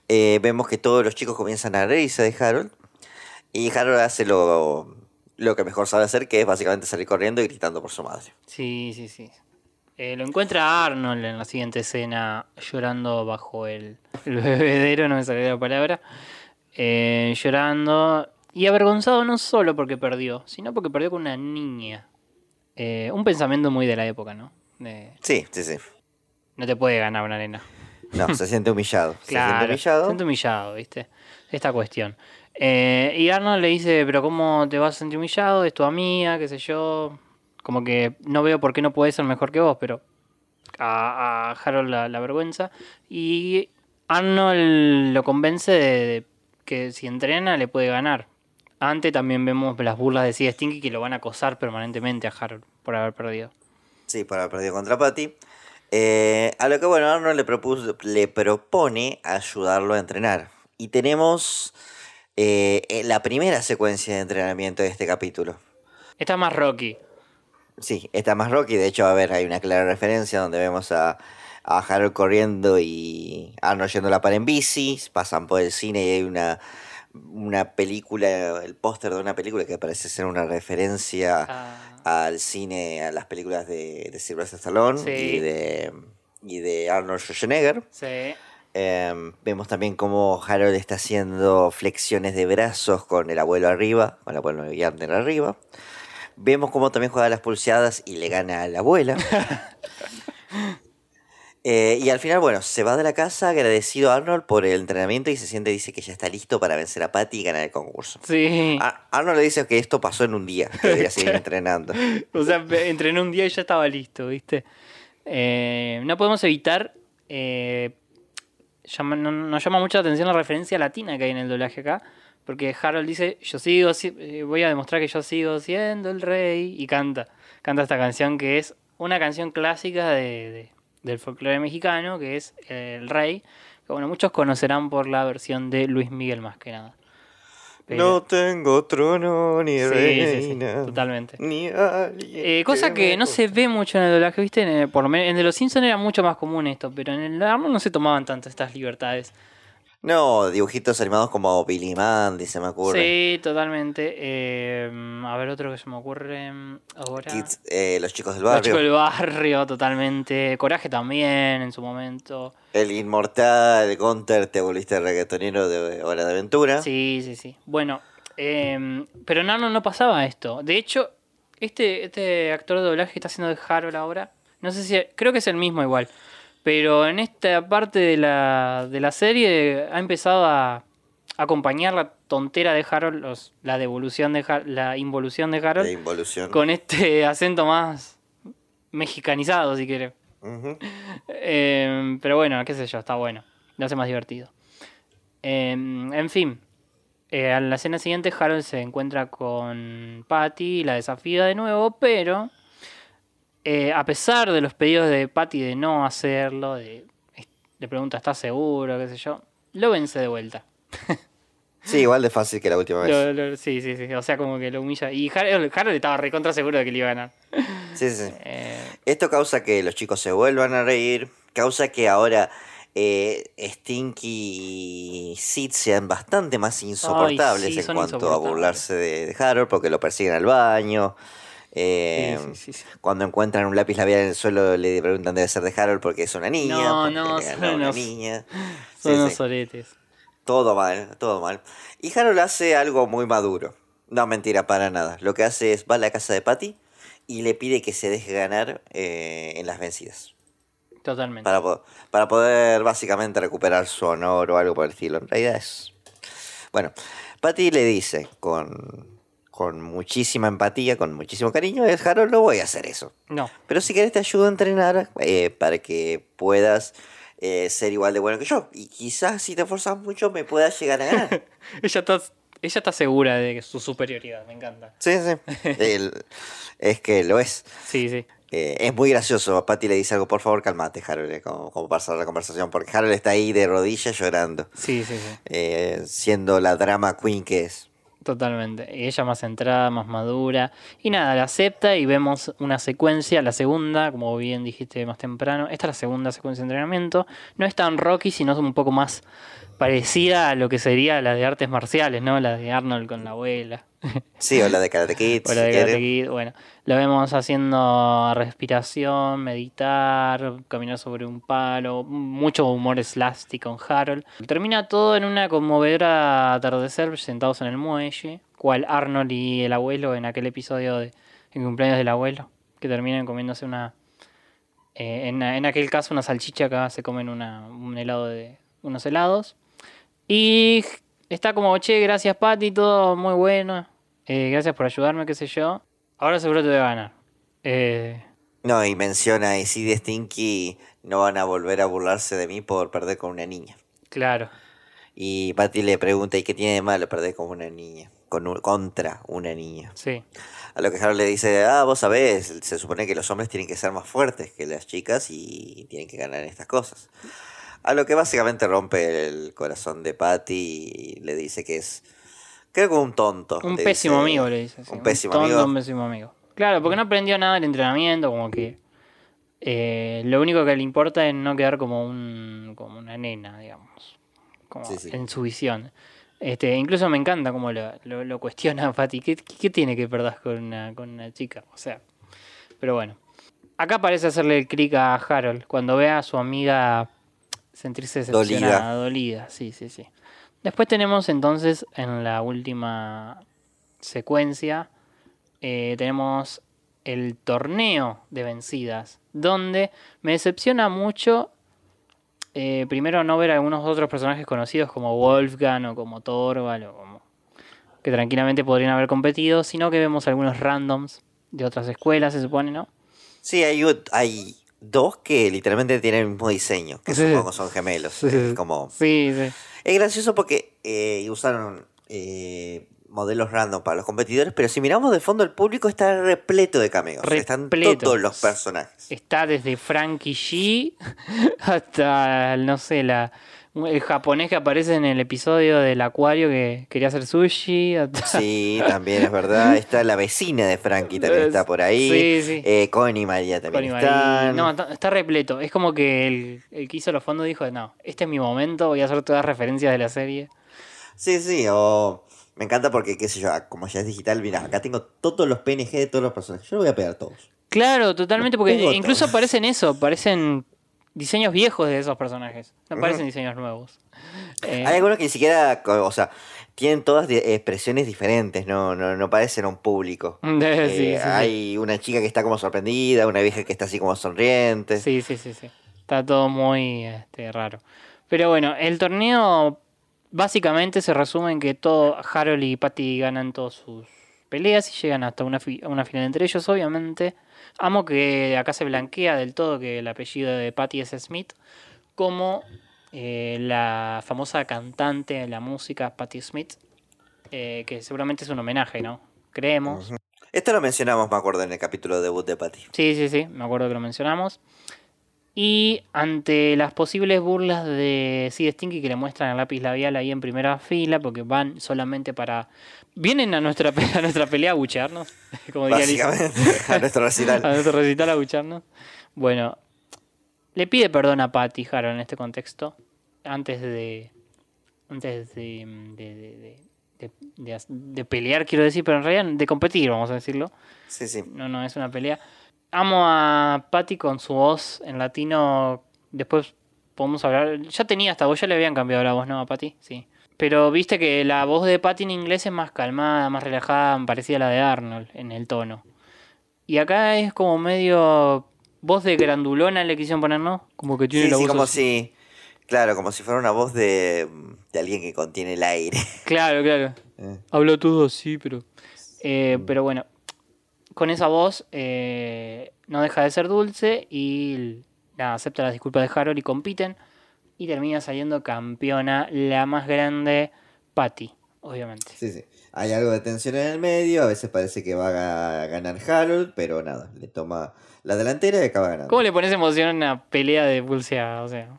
Eh, vemos que todos los chicos comienzan a reírse de Harold. Y Harold hace lo, lo que mejor sabe hacer, que es básicamente salir corriendo y gritando por su madre. Sí, sí, sí. Eh, lo encuentra Arnold en la siguiente escena llorando bajo el, el bebedero, no me salió la palabra. Eh, llorando y avergonzado no solo porque perdió, sino porque perdió con una niña. Eh, un pensamiento muy de la época, ¿no? De, Sí, sí, sí. no te puede ganar una nena. No, se siente humillado. Se siente Claro, humillado. se siente humillado, ¿viste? Esta cuestión. Eh, y Arnold le dice, pero ¿cómo te vas a sentir humillado? Es tu amiga, qué sé yo. Como que no veo por qué no puede ser mejor que vos, pero a, a Harold la, la vergüenza. Y Arnold lo convence de, de que si entrena le puede ganar. Antes también vemos las burlas de Sid Stinky que lo van a acosar permanentemente a Harold por haber perdido. Sí, por haber perdido contra Patty. Eh, a lo que bueno, Arnold le, propuso, le propone ayudarlo a entrenar. Y tenemos eh, eh, la primera secuencia de entrenamiento de este capítulo. Esta es más Rocky. Sí, está más Rocky. De hecho, a ver, hay una clara referencia donde vemos a, a Harold corriendo y Arnold yendo a la par en bici. Pasan por el cine y hay una, una película, el póster de una película que parece ser una referencia Ah, al cine, a las películas de, de Sylvester Stallone Sí. y, de, y de Arnold Schwarzenegger. sí. Em, vemos también cómo Harold está haciendo flexiones de brazos con el abuelo arriba, con el abuelo arriba. Vemos cómo también juega las pulseadas y le gana a la abuela. Eh, y al final, bueno, se va de la casa agradecido a Arnold por el entrenamiento y se siente, dice que ya está listo para vencer a Patty y ganar el concurso. Sí. A- Arnold le dice que esto pasó en un día, que debería seguir entrenando. O sea, entrené un día y ya estaba listo, ¿viste? Eh, no podemos evitar. eh, llama- no- nos llama mucha atención la referencia latina que hay en el doblaje acá. Porque Harold dice: Yo sigo, si- eh, voy a demostrar que yo sigo siendo el rey. Y canta. Canta esta canción que es una canción clásica de, de- del folclore mexicano, que es El Rey. Que bueno, muchos conocerán por la versión de Luis Miguel más que nada. No tengo trono ni Sí, sí, sí, reina. totalmente. Ni alguien Eh, cosa que no se ve mucho en el doblaje, ¿viste? En el- por lo menos en el de los Simpsons era mucho más común esto, pero en el Arnold no se tomaban tanto estas libertades. No, dibujitos animados como Billy Mandy, se me ocurre. Sí, totalmente. Eh, a ver, otro que se me ocurre mm, ahora. Kids, eh, los chicos del Los barrio. chicos del barrio, totalmente. Coraje también en su momento. El inmortal Gunter, te volviste reggaetonero de Hora de Aventura. Sí, sí, sí. Bueno, eh, pero en Arnold no pasaba esto. De hecho, este, este actor de doblaje que está haciendo de Harold ahora, no sé si, creo que es el mismo igual. Pero en esta parte de la, de la serie ha empezado a acompañar la tontera de Harold, los- la devolución de Har- la involución de Harold, involución. con este acento más mexicanizado, si quiere. Eh, pero bueno, qué sé yo, está bueno. Lo hace más divertido. Eh, en fin, eh, a la escena siguiente Harold se encuentra con Patty y la desafía de nuevo, pero eh, a pesar de los pedidos de Patty de no hacerlo, de, le pregunta, ¿estás seguro? qué sé yo, lo vence de vuelta. Sí, igual de fácil que la última vez. Lo- lo- sí, sí, sí, o sea, como que lo humilla. Y Harold, Harold estaba recontra seguro de que le iba a ganar. Sí, sí. Eh, Esto causa que los chicos se vuelvan a reír, causa que ahora eh, Stinky y Sid sean bastante más insoportables sí, en cuanto a burlarse de, de Harold porque lo persiguen al baño. Eh, Sí, sí, sí, sí. Cuando encuentran un lápiz labial en el suelo le preguntan debe ser de Harold porque es una niña. No, no, son una unos- niña. son unos sí. soretes. Todo mal, todo mal. Y Harold hace algo muy maduro. No, mentira, para nada. Lo que hace es va a la casa de Patty y le pide que se deje ganar eh, en las vencidas. Totalmente. Para, po- para poder básicamente recuperar su honor o algo por el estilo. En realidad es... Bueno, Patty le dice con, con muchísima empatía, con muchísimo cariño, es Harold, no voy a hacer eso. No. Pero si querés te ayudo a entrenar eh, para que puedas eh, ser igual de bueno que yo. Y quizás si te esforzas mucho me puedas llegar a ganar. Ella está, ella está segura de su superioridad, me encanta. Sí, sí. El- es que lo es. Sí, sí. Eh, es muy gracioso. Patty le dice algo, por favor, calmate, Harold, como, como para cerrar la conversación. Porque Harold está ahí de rodillas llorando. Sí, sí, sí. eh, siendo la drama queen que es. Totalmente. Y ella más centrada, más madura. Y nada, la acepta y vemos una secuencia, la segunda, como bien dijiste más temprano. Esta es la segunda secuencia de entrenamiento. No es tan Rocky, sino un poco más parecida a lo que sería la de artes marciales, ¿no? La de Arnold con la abuela. Sí, o la de Karate Kid. O la de. Karate Kid, bueno, lo vemos haciendo respiración, meditar, caminar sobre un palo, mucho humor slasty con Harold. Termina todo en una conmovedora atardecer sentados en el muelle, cual Arnold y el abuelo en aquel episodio de el cumpleaños del abuelo, que terminan comiéndose una... eh, en, en aquel caso una salchicha, acá se comen una, un helado de unos helados. Y está como, che, gracias Patty, todo muy bueno. Eh, gracias por ayudarme, qué sé yo. Ahora seguro te voy a ganar. Eh, No, y menciona, y si de Stinky no van a volver a burlarse de mí por perder con una niña. claro. Y Patty le pregunta, ¿y qué tiene de malo perder con una niña? Con un- contra una niña. Sí. A lo que Harold le dice, ah, vos sabés, se supone que los hombres tienen que ser más fuertes que las chicas y tienen que ganar en estas cosas. A lo que básicamente rompe el corazón de Patty y le dice que es, creo que un tonto. Un pésimo dice, amigo le dice. Un pésimo tonto, amigo. Un pésimo amigo. Claro, porque no aprendió nada del entrenamiento, como que eh, lo único que le importa es no quedar como un como una nena, digamos. Como Sí, sí. en su visión. Este, incluso me encanta cómo lo, lo, lo cuestiona Patty. ¿Qué, qué tiene que perder con una, con una chica? O sea, pero bueno. Acá parece hacerle el clic a Harold cuando ve a su amiga sentirse decepcionada, dolida. Sí, sí, sí. Después tenemos entonces en la última secuencia, eh, tenemos el torneo de vencidas, donde me decepciona mucho, eh, primero no ver a algunos otros personajes conocidos como Wolfgang o como Torvald o como que tranquilamente podrían haber competido, sino que vemos algunos randoms de otras escuelas, se supone, ¿no? Sí, hay, hay dos que literalmente tienen el mismo diseño, que Sí. supongo son gemelos. Sí, es como... Sí. Es gracioso porque eh, usaron eh, modelos random para los competidores, pero si miramos de fondo el público está repleto de cameos. Están todos los personajes. Está desde Frankie G hasta, no sé, la El japonés que aparece en el episodio del acuario que quería hacer sushi. Sí, también es verdad. Está la vecina de Frankie, también está por ahí. Sí, sí. Eh, Connie y María también Connie están. No, está, repleto. Es como que el, el que hizo los fondos dijo, no, este es mi momento, voy a hacer todas las referencias de la serie. Sí, sí, o me encanta porque, qué sé yo, como ya es digital, mira, acá tengo todos los PNG de todos los personajes. Yo lo voy a pegar todos. Claro, totalmente, porque incluso aparecen eso, aparecen diseños viejos de esos personajes. No Ujú. aparecen diseños nuevos. Eh, Hay algunos que ni siquiera, o sea, tienen todas expresiones diferentes, no, no, no parecen a un público. Sí, Eh, sí, sí. hay una chica que está como sorprendida, una vieja que está así como sonriente. Sí, sí, sí, sí. Está todo muy este, raro. Pero bueno, el torneo básicamente se resume en que todo Harold y Patty ganan todas sus peleas y llegan hasta una, fi- una final entre ellos, obviamente. Amo que acá se blanquea del todo que el apellido de Patty es Smith, como eh, la famosa cantante de la música Patty Smith, eh, que seguramente es un homenaje, ¿no? Creemos. Esto lo mencionamos, me acuerdo, en el capítulo debut de Patty. Sí, sí, sí, me acuerdo que lo mencionamos. Y ante las posibles burlas de Sid Stinky que le muestran el lápiz labial ahí en primera fila, porque van solamente para. Vienen a nuestra, a nuestra pelea a buchearnos, como diría Lisa. Básicamente, a nuestro recital. a nuestro recital a bucharnos. Bueno, le pide perdón a Patty Harold en este contexto, antes de. Antes de. de, de- de- de- pelear, quiero decir, pero en realidad de competir, vamos a decirlo. Sí, sí. No, no, es una pelea. Amo a Patty con su voz en latino. Después podemos hablar. Ya tenía hasta vos, ya le habían cambiado la voz, ¿no? A Patty, sí. Pero viste que la voz de Patty en inglés es más calmada, más relajada, parecida a la de Arnold en el tono. Y acá es como medio. Voz de grandulona le quisieron poner, ¿no? Como que tiene Sí, la sí, voz. como así. si. Claro, como si fuera una voz de, de alguien que contiene el aire. Claro, claro. Eh. Habla todo así, pero. eh, pero bueno, con esa voz eh, no deja de ser dulce y nada, acepta las disculpas de Harold y compiten. Y termina saliendo campeona, la más grande, Patty, obviamente. Sí, sí. Hay algo de tensión en el medio, a veces parece que va a ganar Harold, pero nada, le toma la delantera y acaba ganando. ¿Cómo le pones emoción a una pelea de pulseada? O sea.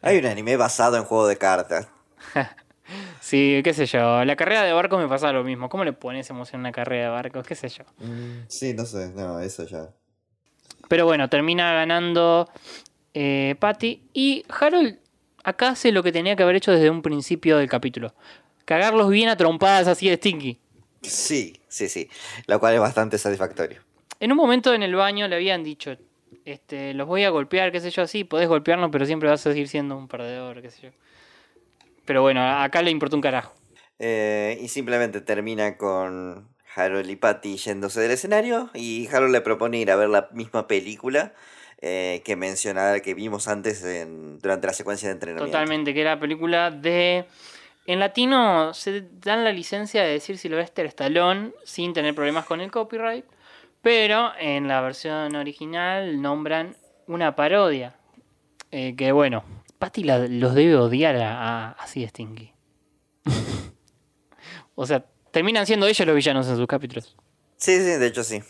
Hay un anime basado en juego de cartas. Sí, qué sé yo. La carrera de barcos me pasa lo mismo. ¿Cómo le pones emoción a una carrera de barcos? ¿Qué sé yo? Mm, Sí, no sé, no, eso ya. Pero bueno, termina ganando eh, Patty. Y Harold acá hace lo que tenía que haber hecho desde un principio del capítulo. Cagarlos bien a trompadas así de Stinky. Sí, sí, sí. Lo cual es bastante satisfactorio. En un momento en el baño le habían dicho, este, los voy a golpear, qué sé yo, así, podés golpearnos, pero siempre vas a seguir siendo un perdedor, qué sé yo. Pero bueno, acá le importa un carajo. Eh, y simplemente termina con Harold y Patty yéndose del escenario y Harold le propone ir a ver la misma película eh, que mencionaba, que vimos antes en- durante la secuencia de entrenamiento. Totalmente, que era película de... En latino se dan la licencia de decir Sylvester Stallone sin tener problemas con el copyright, pero en la versión original nombran una parodia. Eh, que bueno, Patty la- los debe odiar a, a, a Sid Stinky. o sea, terminan siendo ellos los villanos en sus capítulos. Sí, sí, de hecho sí.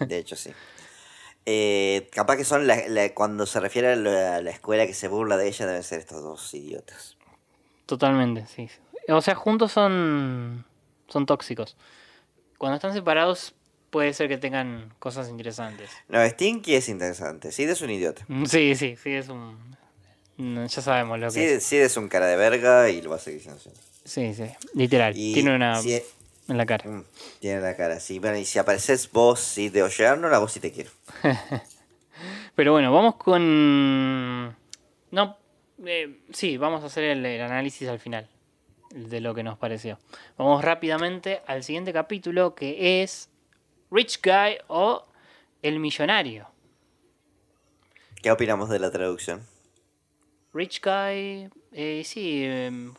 De hecho sí. Eh, capaz que son la- la- cuando se refiere a la, a la escuela que se burla de ella deben ser estos dos idiotas. Totalmente, sí. O sea, juntos son, son tóxicos. Cuando están separados puede ser que tengan cosas interesantes. No, Stinky es interesante. Sid es un idiota. Mm, Sí, sí, sí, es un... no, Ya sabemos lo que Sid, es. Sid es un cara de verga y lo va a seguir siendo. Sí, sí, literal. Y Tiene una si- en la cara. Mm, tiene la cara, sí. Bueno, y si apareces vos, Sid de Oceano, la vos sí te quiero. Pero bueno, vamos con... No, eh, sí, vamos a hacer el, el análisis al final de lo que nos pareció. Vamos rápidamente al siguiente capítulo que es Rich Guy o El Millonario. ¿Qué opinamos de la traducción? Rich Guy, eh, sí, em,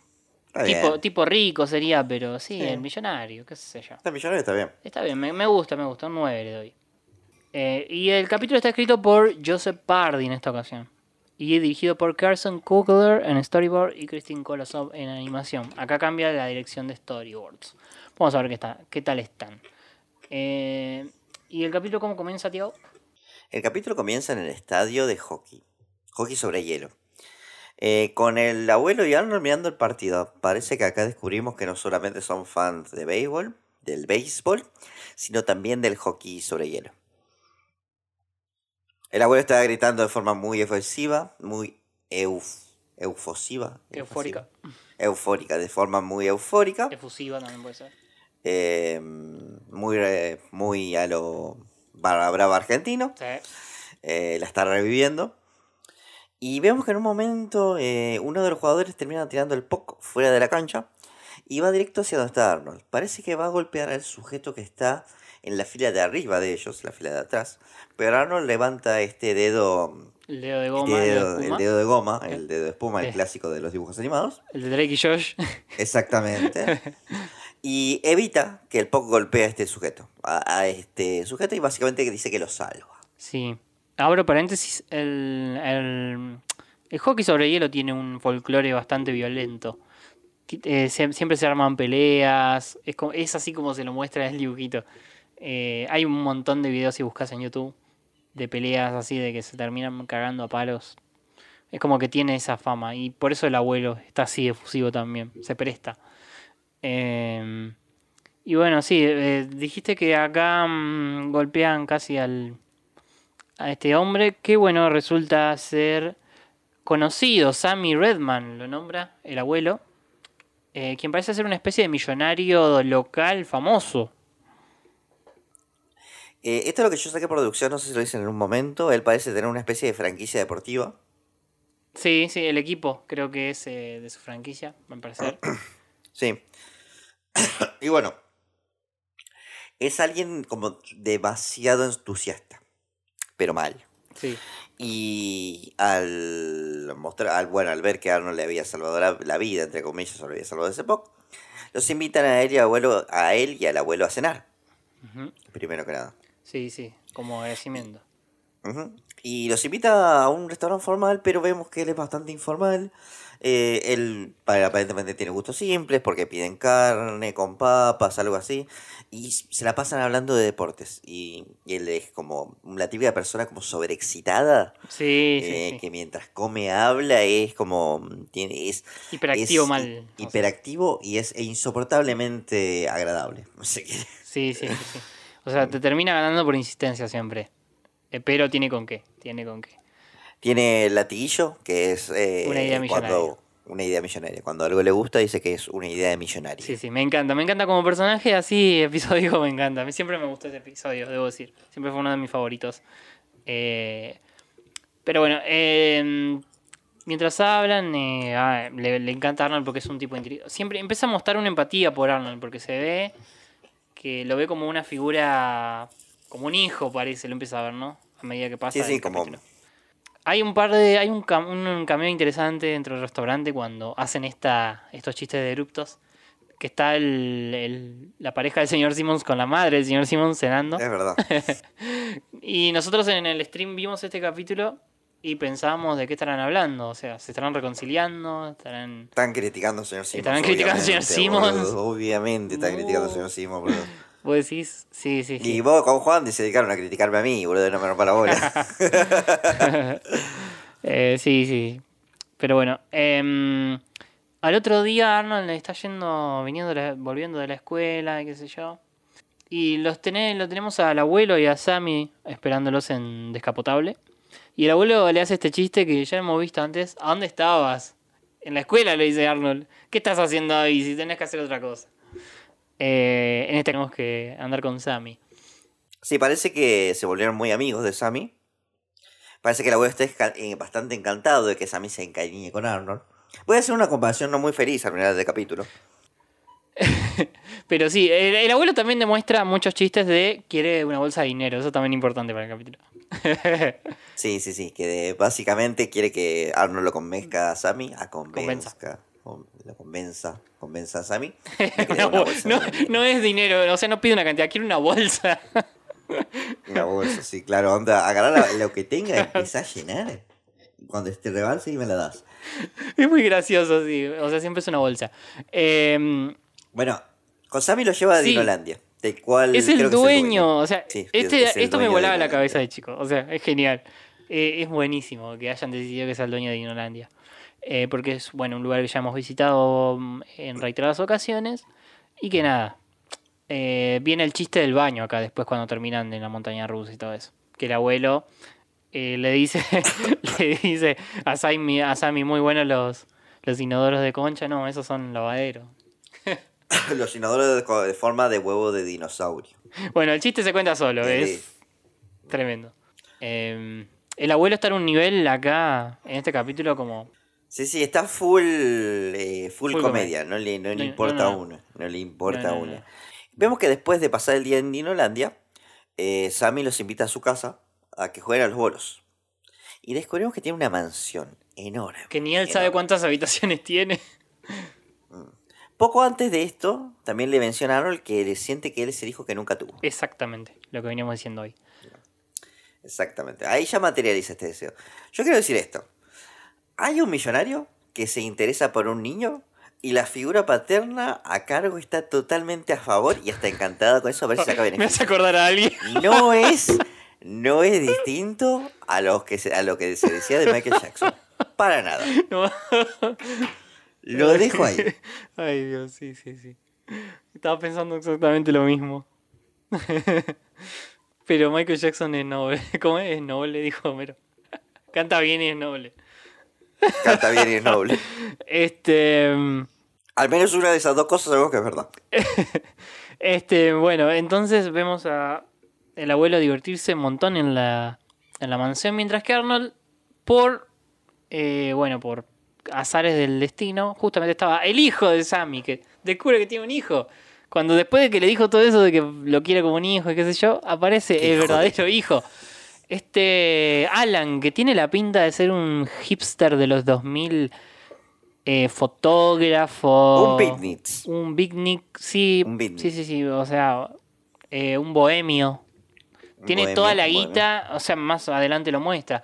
tipo, tipo rico sería, pero sí, Sí. el millonario, qué sé yo. El millonario está bien. Está bien, me, me gusta, me gusta, un 9 le doy. Eh, y el capítulo está escrito por Joseph Pardy en esta ocasión. Y dirigido por Carson Kugler en storyboard y Christine Kolosov en animación. Acá cambia la dirección de storyboards. Vamos a ver qué, está, qué tal están. Eh, ¿Y el capítulo cómo comienza, tío? El capítulo comienza en el estadio de hockey. Hockey sobre hielo. Eh, con el abuelo y Arnold mirando el partido. Parece que acá descubrimos que no solamente son fans de béisbol, del béisbol, sino también del hockey sobre hielo. El abuelo estaba gritando de forma muy efusiva, muy euf, eufosiva. Eufórica. Eufórica, de forma muy eufórica. Efusiva también puede ser. Eh, muy, muy a lo barra brava argentino. Sí. Eh, la está reviviendo. Y vemos que en un momento eh, uno de los jugadores termina tirando el puck fuera de la cancha y va directo hacia donde está Arnold. Parece que va a golpear al sujeto que está en la fila de arriba de ellos, la fila de atrás. Pero Arnold levanta este dedo. El dedo de este goma. el de dedo- el espuma. dedo de goma, el dedo de espuma, el Eh. clásico de los dibujos animados. El de Drake y Josh. Exactamente. y evita que el puck golpee a este sujeto. A, a este sujeto y básicamente dice que lo salva. Sí. Abro paréntesis, el, el, el hockey sobre hielo tiene un folclore bastante violento. Eh, sie- siempre se arman peleas, es, es así como se lo muestra el dibujito. Eh, hay un montón de videos si buscas en YouTube de peleas así de que se terminan cagando a palos. Es como que tiene esa fama y por eso el abuelo está así efusivo también, se presta. Em, y bueno, sí, eh, dijiste que acá mm, golpean casi al, a este hombre que bueno resulta ser conocido Sammy Redman lo nombra el abuelo eh, quien parece ser una especie de millonario local famoso Eh, esto es lo que yo saqué por producción, no sé si lo dicen en un momento. Él parece tener una especie de franquicia deportiva. sí sí el equipo creo que es eh, de su franquicia me parece Sí. y bueno, es alguien como demasiado entusiasta, pero mal. sí Y al mostrar, al, bueno, al ver que Arnold le había salvado la, la vida, entre comillas, o le había salvado ese poco, los invitan a él y, abuelo, a él y al abuelo a cenar, primero que nada. sí sí como agradecimiento Ujú. Y los invita a un restaurante formal, pero vemos que él es bastante informal. Eh, él pa- aparentemente tiene gustos simples porque piden carne con papas, algo así. Y se la pasan hablando de deportes. Y, y él es como la típica persona como sobreexcitada. sí sí, eh, sí. Que mientras come habla es como... mm, Tiene, es, hiperactivo es mal hi- o sea. hiperactivo y es insoportablemente agradable. Sí, sí sí sí o sea te termina ganando por insistencia siempre Eh, pero tiene con qué tiene con qué Tiene el latiguillo, que es eh, Una idea cuando una idea millonaria. Cuando algo le gusta dice que es una idea de millonario. Sí, sí, me encanta. Me encanta como personaje, así episódico me encanta. A mí siempre me gustó ese episodio, debo decir. Siempre fue uno de mis favoritos. Eh, pero bueno, eh, mientras hablan, eh, ah, le, le encanta Arnold porque es un tipo inteligente. Siempre empieza a mostrar una empatía por Arnold porque se ve que lo ve como una figura, como un hijo parece, lo empieza a ver, ¿no? A medida que pasa. Sí, sí, como capítulo. Hay un par de. Hay un, cam- un cameo interesante dentro del restaurante cuando hacen esta, estos chistes de eruptos. Que está el, el- la pareja del señor Simmons con la madre del señor Simmons cenando. Es verdad. y nosotros en el stream vimos este capítulo y pensábamos de qué estarán hablando. O sea, se estarán reconciliando, estarán. Están criticando al señor Simons. Estarán criticando al señor boludo, Obviamente están criticando al señor Simons, boludo. ¿Vos decís? Sí, sí, sí. Y vos con Juan se dedicaron a criticarme a mí, boludo, no me rompa la bola. Eh, sí, sí. Pero bueno. em, al otro día Arnold está yendo, viniendo, volviendo de la escuela, qué sé yo. Y los tené- lo tenemos al abuelo y a Sammy esperándolos en Descapotable. Y el abuelo le hace este chiste que ya hemos visto antes. ¿A dónde estabas? En la escuela, le dice Arnold. ¿Qué estás haciendo ahí si tenés que hacer otra cosa? Eh, en este tenemos que andar con Sammy. sí, parece que se volvieron muy amigos de Sammy. Parece que el abuelo está eh, bastante encantado de que Sammy se encariñe con Arnold. Voy a hacer una comparación no muy feliz al final del capítulo. Pero sí, el, el abuelo también demuestra muchos chistes de quiere una bolsa de dinero. Eso también es importante para el capítulo. Sí, sí, sí, que de- básicamente quiere que Arnold lo convenzca a Sammy, a convenzca, con- lo convenza, convenza a Sammy. No, no es dinero, o sea, no pide una cantidad, quiere una bolsa. Una bolsa, sí, claro, onda, agarrar lo que tenga y empieza a llenar. Cuando esté rebalse y me la das. Es muy gracioso, sí. O sea, siempre es una bolsa. Eh, Bueno, con Sammy lo lleva a Sí. Dinolandia, del cual es el dueño. O sea, Sí, este, es esto me volaba la cabeza de chico. O sea, es genial. Eh, es buenísimo que hayan decidido que sea el dueño de Dinolandia. Eh, porque es bueno un lugar que ya hemos visitado mm, en reiteradas ocasiones. Y que nada, eh, viene el chiste del baño acá después cuando terminan en la montaña rusa y todo eso. Que el abuelo eh, le dice le dice a Sammy, a Sammy muy buenos los, los inodoros de concha. No, esos son lavaderos. Los inodoros de, forma de huevo de dinosaurio. Bueno, el chiste se cuenta solo, Sí. es tremendo. Eh, el abuelo está en un nivel acá, en este capítulo, como... Sí, sí, está full, eh, full, Full comedia, no le, no le importa no, no. uno, no le importa No, a no, uno. no. Vemos que después de pasar el día en Dinolandia, eh, Sammy los invita a su casa a que jueguen a los bolos. Y descubrimos que tiene una mansión enorme. Que ni él sabe cuántas habitaciones tiene. Poco antes de esto, también le menciona a Arnold que le siente que él es el hijo que nunca tuvo. Exactamente, lo que veníamos diciendo hoy. Exactamente. Ahí ya materializa este deseo. Yo quiero decir esto. Hay un millonario que se interesa por un niño y la figura paterna a cargo está totalmente a favor y está encantada con eso a ver si saca Me beneficio. hace acordar a alguien. No es, no es distinto a lo que se, a lo que se decía de Michael Jackson. Para nada. No. Lo dejo ahí. Ay, Dios, sí, sí, sí. Estaba pensando exactamente lo mismo. Pero Michael Jackson es noble. ¿Cómo es? Es noble, dijo Homero. Canta bien y es noble. Canta bien y es noble. Este. mm, Al menos una de esas dos cosas sabemos que es verdad. Este, bueno, entonces vemos a el abuelo divertirse un montón en la, en la mansión, mientras que Arnold, por, eh, bueno, por azares del destino, justamente estaba el hijo de Sammy, que descubre que tiene un hijo. Cuando después de que le dijo todo eso de que lo quiere como un hijo y qué sé yo, aparece el hijo de- verdadero hijo. Este Alan, que tiene la pinta de ser un hipster de los 2000, eh, fotógrafo. Un picnic. Un picnic, sí. Sí, sí, sí. O sea, eh, un bohemio. Tiene bohemio, toda la un bohemio. guita, o sea, más adelante lo muestra.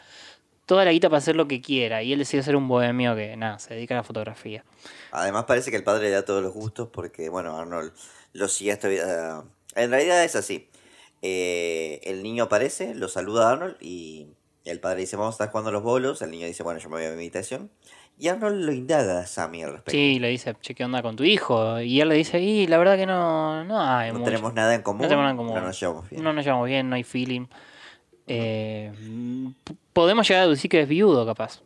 Toda la guita para hacer lo que quiera. Y él decide ser un bohemio que, nada, se dedica a la fotografía. Además parece que el padre le da todos los gustos porque, bueno, Arnold lo sigue hasta... vida- En realidad es así. Eh, el niño aparece, lo saluda a Arnold y el padre dice, vamos a estar jugando a los bolos. El niño dice, bueno, yo me voy a mi habitación. Y Arnold lo indaga a Sammy al respecto. Sí, le dice, che, ¿qué onda con tu hijo? Y él le dice, y la verdad que no, no hay No mucho. tenemos nada en común, No tenemos nada en común. no nos llevamos bien. No nos llevamos bien, no hay feeling. Eh, podemos llegar a deducir que es viudo, capaz.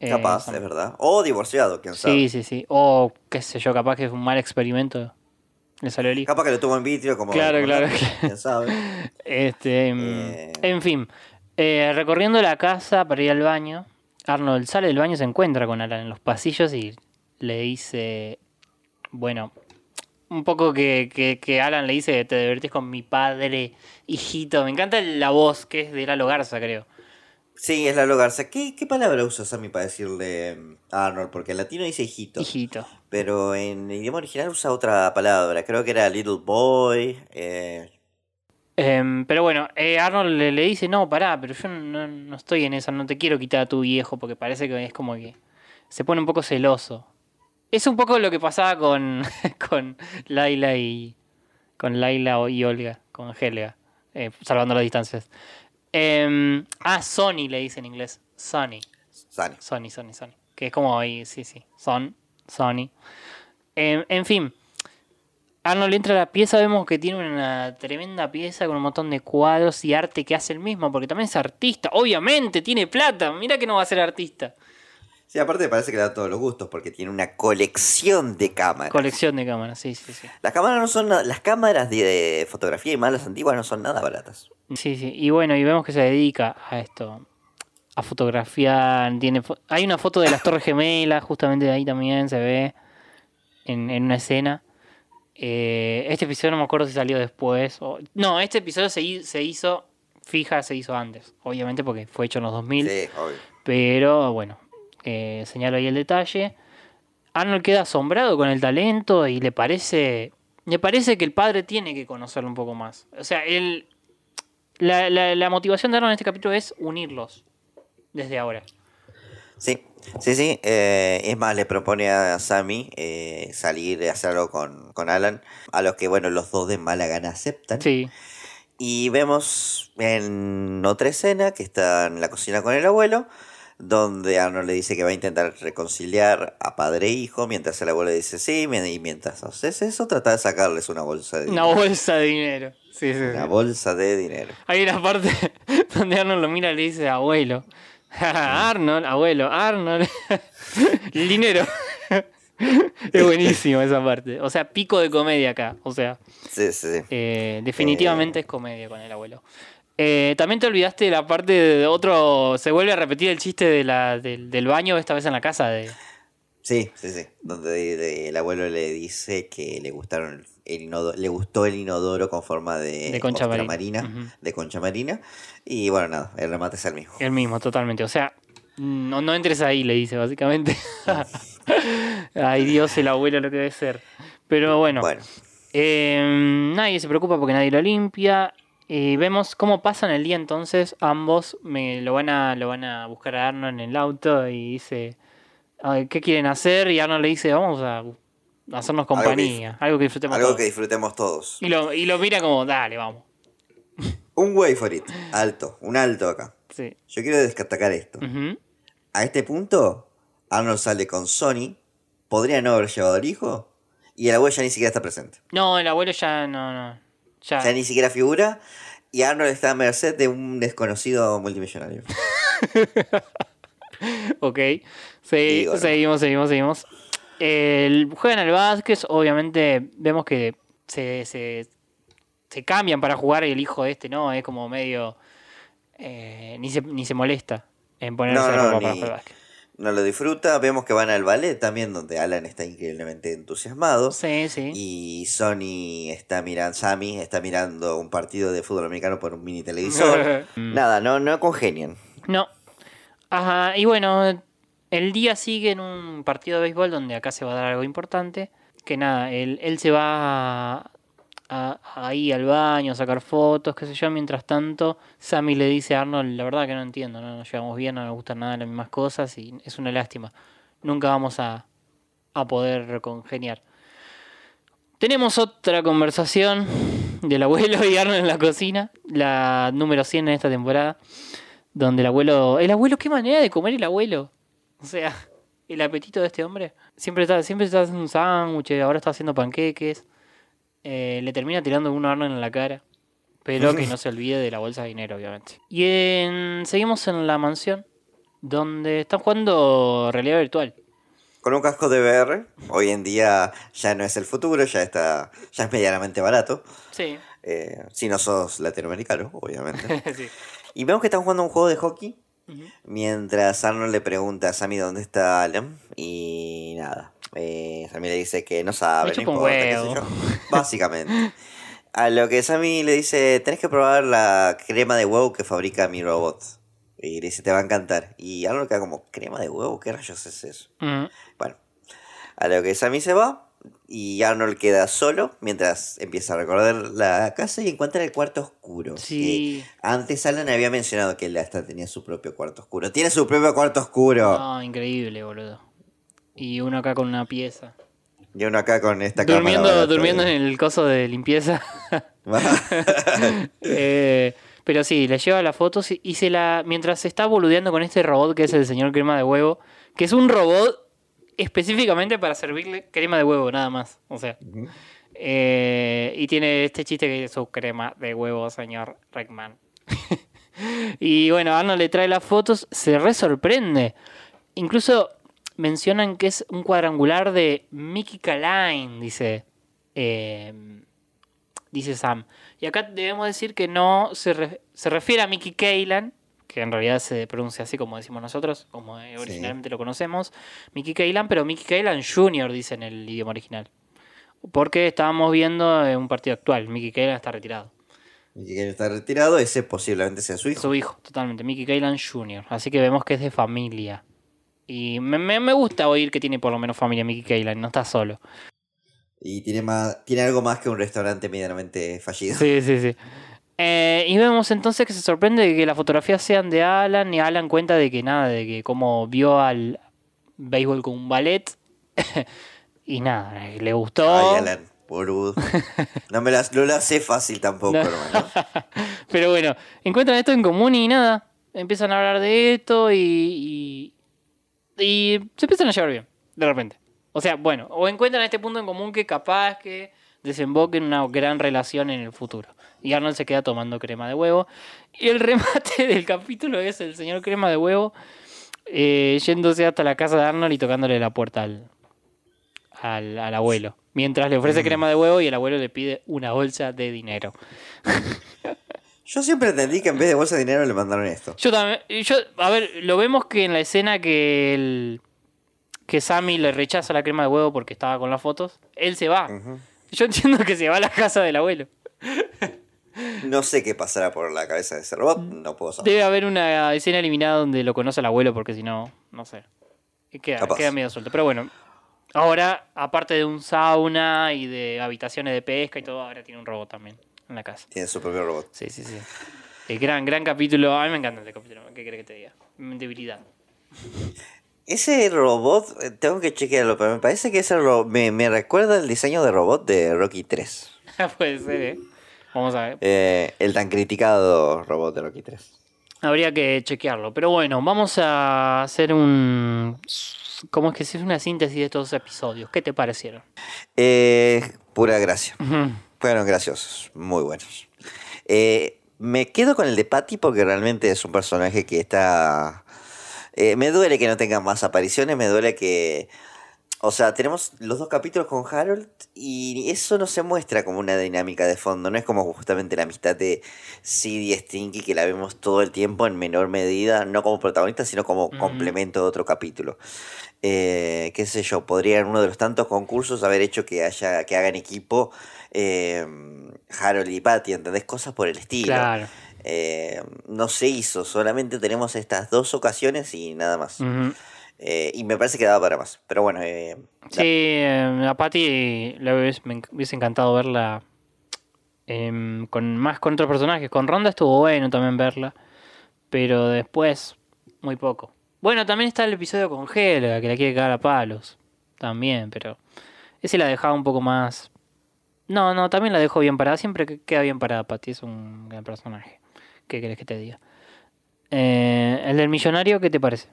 Eh, Capaz, Sammy. es verdad. O divorciado, quién sabe. Sí, sí, sí. O, qué sé yo, capaz que es un mal experimento. Le salió el hijo. Capaz que lo tuvo en vitrio como... Claro, como claro. Quién sabe. Este, mm, En fin, eh, recorriendo la casa para ir al baño, Arnold sale del baño y se encuentra con Alan en los pasillos y le dice, bueno, un poco que, que, que Alan le dice, te divertís con mi padre, hijito. Me encanta la voz que es de Lalo Garza, creo. Sí, es la Garza. ¿Qué, ¿Qué palabra usa Sammy para decirle mm, a Arnold? Porque en latino dice hijito. Hijito. Pero en idioma original usa otra palabra. Creo que era little boy. eh, Em, pero bueno, eh, Arnold le, le dice, no, pará, pero yo no, no estoy en esa, no te quiero quitar a tu viejo, porque parece que es como que se pone un poco celoso. Es un poco lo que pasaba con, con Laila y. con Laila y Olga, con Helga, eh, salvando las distancias. Em, ah, Sony le dice en inglés. Sony. Sony. Sony, Sony, Sony. Que es como ahí, sí, sí. Son, Sony. Em, en fin. Arnold entra a la pieza, vemos que tiene una tremenda pieza con un montón de cuadros y arte que hace el mismo, porque también es artista. Obviamente, tiene plata. Mira que no va a ser artista. Sí, aparte parece que le da todos los gustos porque tiene una colección de cámaras. Colección de cámaras, sí, sí, sí. Las cámaras no son las cámaras de, de fotografía y malas antiguas no son nada baratas. Sí, sí. Y bueno, y vemos que se dedica a esto. A fotografiar. Tiene fo- Hay una foto de las Torres Gemelas, justamente de ahí también se ve. En, en una escena. Eh, este episodio no me acuerdo si salió después. o- No, este episodio se, se hizo. Fija, se hizo antes. Obviamente porque fue hecho en los 2000. Sí, obvio. Pero bueno, eh, señalo ahí el detalle. Arnold queda asombrado con el talento y le parece. Le parece que el padre tiene que conocerlo un poco más. O sea, él. La, la- la motivación de Arnold en este capítulo es unirlos. Desde ahora. Sí, sí, sí. eh, es más, le propone a Sammy eh, salir y hacerlo con, con Alan. A los que, bueno, los dos de mala gana aceptan. Sí. Y vemos en otra escena que está en la cocina con el abuelo. Donde Arnold le dice que va a intentar reconciliar a padre e hijo, mientras el abuelo dice sí, y mientras haces eso, trata de sacarles una bolsa de dinero. Una bolsa de dinero. Sí, sí, una bolsa de dinero. Hay una parte donde Arnold lo mira y le dice, abuelo. Arnold, abuelo, Arnold. el dinero. es buenísimo esa parte. O sea, pico de comedia acá. O sea, sí, sí, eh, definitivamente es comedia con el abuelo. Eh, también te olvidaste de la parte de otro. Se vuelve a repetir el chiste de la, del baño, esta vez en la casa. de Sí, sí, sí. Donde el abuelo le dice que le gustaron el inodoro, le gustó el inodoro con forma de, concha marina, de concha marina. Y bueno, nada, el remate es el mismo. El mismo, totalmente. O sea, no, no entres ahí, le dice básicamente. Ay Dios, el abuelo lo que debe ser. Pero bueno. bueno. Eh, nadie se preocupa porque nadie lo limpia. Y vemos cómo pasan el día entonces. Ambos me lo van a, lo van a buscar a Arnold en el auto y dice, ¿qué quieren hacer? Y Arnold le dice, vamos a hacernos compañía. Algo que, disfrutemos algo que disfrutemos todos. Y lo, y lo mira como, dale, vamos. Un way for it. Alto. Un alto acá. Sí. Yo quiero destacar esto. A este punto, Arnold sale con Sony. Podría no haber llevado al hijo. Y el abuelo ya ni siquiera está presente. No, el abuelo ya no, no. Ya. ni siquiera figura. Y Arnold está a merced de un desconocido multimillonario. ok. seguimos, seguimos, seguimos. El, juegan al básquet, obviamente vemos que se, se, se, cambian para jugar y el hijo de este no, es como medio... Eh, ni, se, ni se molesta en ponerse ropa para jugar básquet no lo disfruta. Vemos que van al ballet también, donde Alan está increíblemente entusiasmado. Sí, sí. Y Sony está mirando, Sammy está mirando un partido de fútbol americano por un mini televisor. Nada, no, no congenian. No. Ajá, y bueno, el día sigue en un partido de béisbol donde acá se va a dar algo importante. Que nada, él, él se va ahí al baño, a sacar fotos, qué sé yo. Mientras tanto, Sammy le dice a Arnold, la verdad que no entiendo, no nos llevamos bien, no nos gustan nada las mismas cosas y es una lástima. Nunca vamos a, a poder congeniar. Tenemos otra conversación del abuelo y Arnold en la cocina, la número 100 en esta temporada, donde el abuelo... El abuelo, qué manera de comer el abuelo. O sea, el apetito de este hombre. Siempre está, siempre está haciendo un sándwich, ahora está haciendo panqueques. Eh, le termina tirando un horno en la cara. Pero que no se olvide de la bolsa de dinero, obviamente. Y seguimos en la mansión, donde están jugando realidad virtual. Con un casco de VR, hoy en día ya no es el futuro, ya está, ya es medianamente barato. Sí. Eh, si no sos latinoamericano, obviamente. Y vemos que están jugando un juego de hockey. Mientras Arnold le pregunta a Sammy dónde está Alan. Y nada. Eh, Sammy le dice que no sabe, no importa, Básicamente. A lo que Sammy le dice, tenés que probar la crema de huevo que fabrica mi robot. Y le dice, te va a encantar. Y Arnold queda como, ¿crema de huevo? ¿Qué rayos es eso? Bueno, a lo que Sammy se va y Arnold queda solo mientras empieza a recorrer la casa y encuentra el cuarto oscuro. Sí. antes Alan había mencionado que él hasta tenía su propio cuarto oscuro. Tiene su propio cuarto oscuro. No, increíble, boludo. Y uno acá con una pieza. Y uno acá con esta durmiendo, cámara. Durmiendo en el coso de limpieza. Eh, pero sí, le lleva las fotos y se la. Mientras se está boludeando con este robot que es el señor crema de huevo, que es un robot específicamente para servirle crema de huevo, nada más. O sea. Eh, y tiene este chiste que es su crema de huevo, señor Reckman. y bueno, Arnold le trae las fotos, se re sorprende. Incluso mencionan que es un cuadrangular de Mickey Kaline, dice, eh, dice Sam. Y acá debemos decir que no se, se refiere a Mickey Kalan, que en realidad se pronuncia así como decimos nosotros, como originalmente lo conocemos, Mickey Kalan, pero Mickey Kalan Jr. dice en el idioma original. Porque estábamos viendo un partido actual, Mickey Kalan está retirado. Mickey Kalan está retirado, ese posiblemente sea su hijo. Su hijo, totalmente, Mickey Kalan Jr. Así que vemos que es de familia. Y me, me, gusta oír que tiene por lo menos familia Mickey Kaylan, no está solo. Y tiene, más, tiene algo más que un restaurante medianamente fallido. Sí, sí, sí. Eh, y vemos entonces que se sorprende de que las fotografías sean de Alan y Alan cuenta de que nada, de que como vio al béisbol con un ballet y nada, le gustó. Ay, Alan, No me las, no lo hace fácil tampoco, hermano. Pero bueno, encuentran esto en común y nada, empiezan a hablar de esto y, y, y se empiezan a llevar bien, de repente. O sea, bueno, o encuentran este punto en común que capaz que desemboque en una gran relación en el futuro. Y Arnold se queda tomando crema de huevo. Y el remate del capítulo es el señor crema de huevo eh, yéndose hasta la casa de Arnold y tocándole la puerta al, al, al abuelo. Mientras le ofrece Mm. crema de huevo y el abuelo le pide una bolsa de dinero. Yo siempre entendí que en vez de bolsa de dinero le mandaron esto. Yo también, yo, a ver, lo vemos que en la escena que el, que Sammy le rechaza la crema de huevo porque estaba con las fotos, él se va. Yo entiendo que se va a la casa del abuelo. No sé qué pasará por la cabeza de ese robot, no puedo saber. Debe haber una escena eliminada donde lo conoce el abuelo porque si no, no sé. Queda medio suelto. Pero bueno, ahora, aparte de un sauna y de habitaciones de pesca y todo, ahora tiene un robot también en la casa. Tiene su propio robot. Sí, sí, sí. El gran, gran capítulo. A mí me encanta este capítulo. ¿Qué querés que te diga? Debilidad. Ese robot, eh, tengo que chequearlo, pero me parece que ese me, me recuerda el diseño de robot de Rocky 3. Puede ser, ¿eh? Vamos a ver. Eh, el tan criticado robot de Rocky 3. Habría que chequearlo. Pero bueno, vamos a hacer un. ¿Cómo es que se hace una síntesis de estos episodios? ¿Qué te parecieron? Eh, pura gracia. Ujú. Fueron graciosos, muy buenos. Eh, me quedo con el de Patty porque realmente es un personaje que está... eh, me duele que no tenga más apariciones, me duele que... O sea, tenemos los dos capítulos con Harold y eso no se muestra como una dinámica de fondo, no es como justamente la amistad de Sid y Stinky que la vemos todo el tiempo en menor medida, no como protagonista, sino como complemento de otro capítulo. Eh, qué sé yo, podría en uno de los tantos concursos haber hecho que haya que hagan equipo eh, Harold y Patty, ¿entendés? Cosas por el estilo. Claro. Eh, no se hizo, solamente tenemos estas dos ocasiones y nada más. Eh, y me parece que daba para más. Pero bueno, eh, Sí, eh, a Patty le hubiese, me enc- hubiese encantado verla em, con más con otros personajes. Con Ronda estuvo bueno también verla. Pero después, muy poco. Bueno, también está el episodio con Helga, que la quiere cagar a palos. También, pero ese la dejaba un poco más. No, no, también la dejó bien parada. Siempre que- queda bien parada Patty, es un gran personaje. ¿Qué querés que te diga? Eh, el del millonario, ¿qué te parece?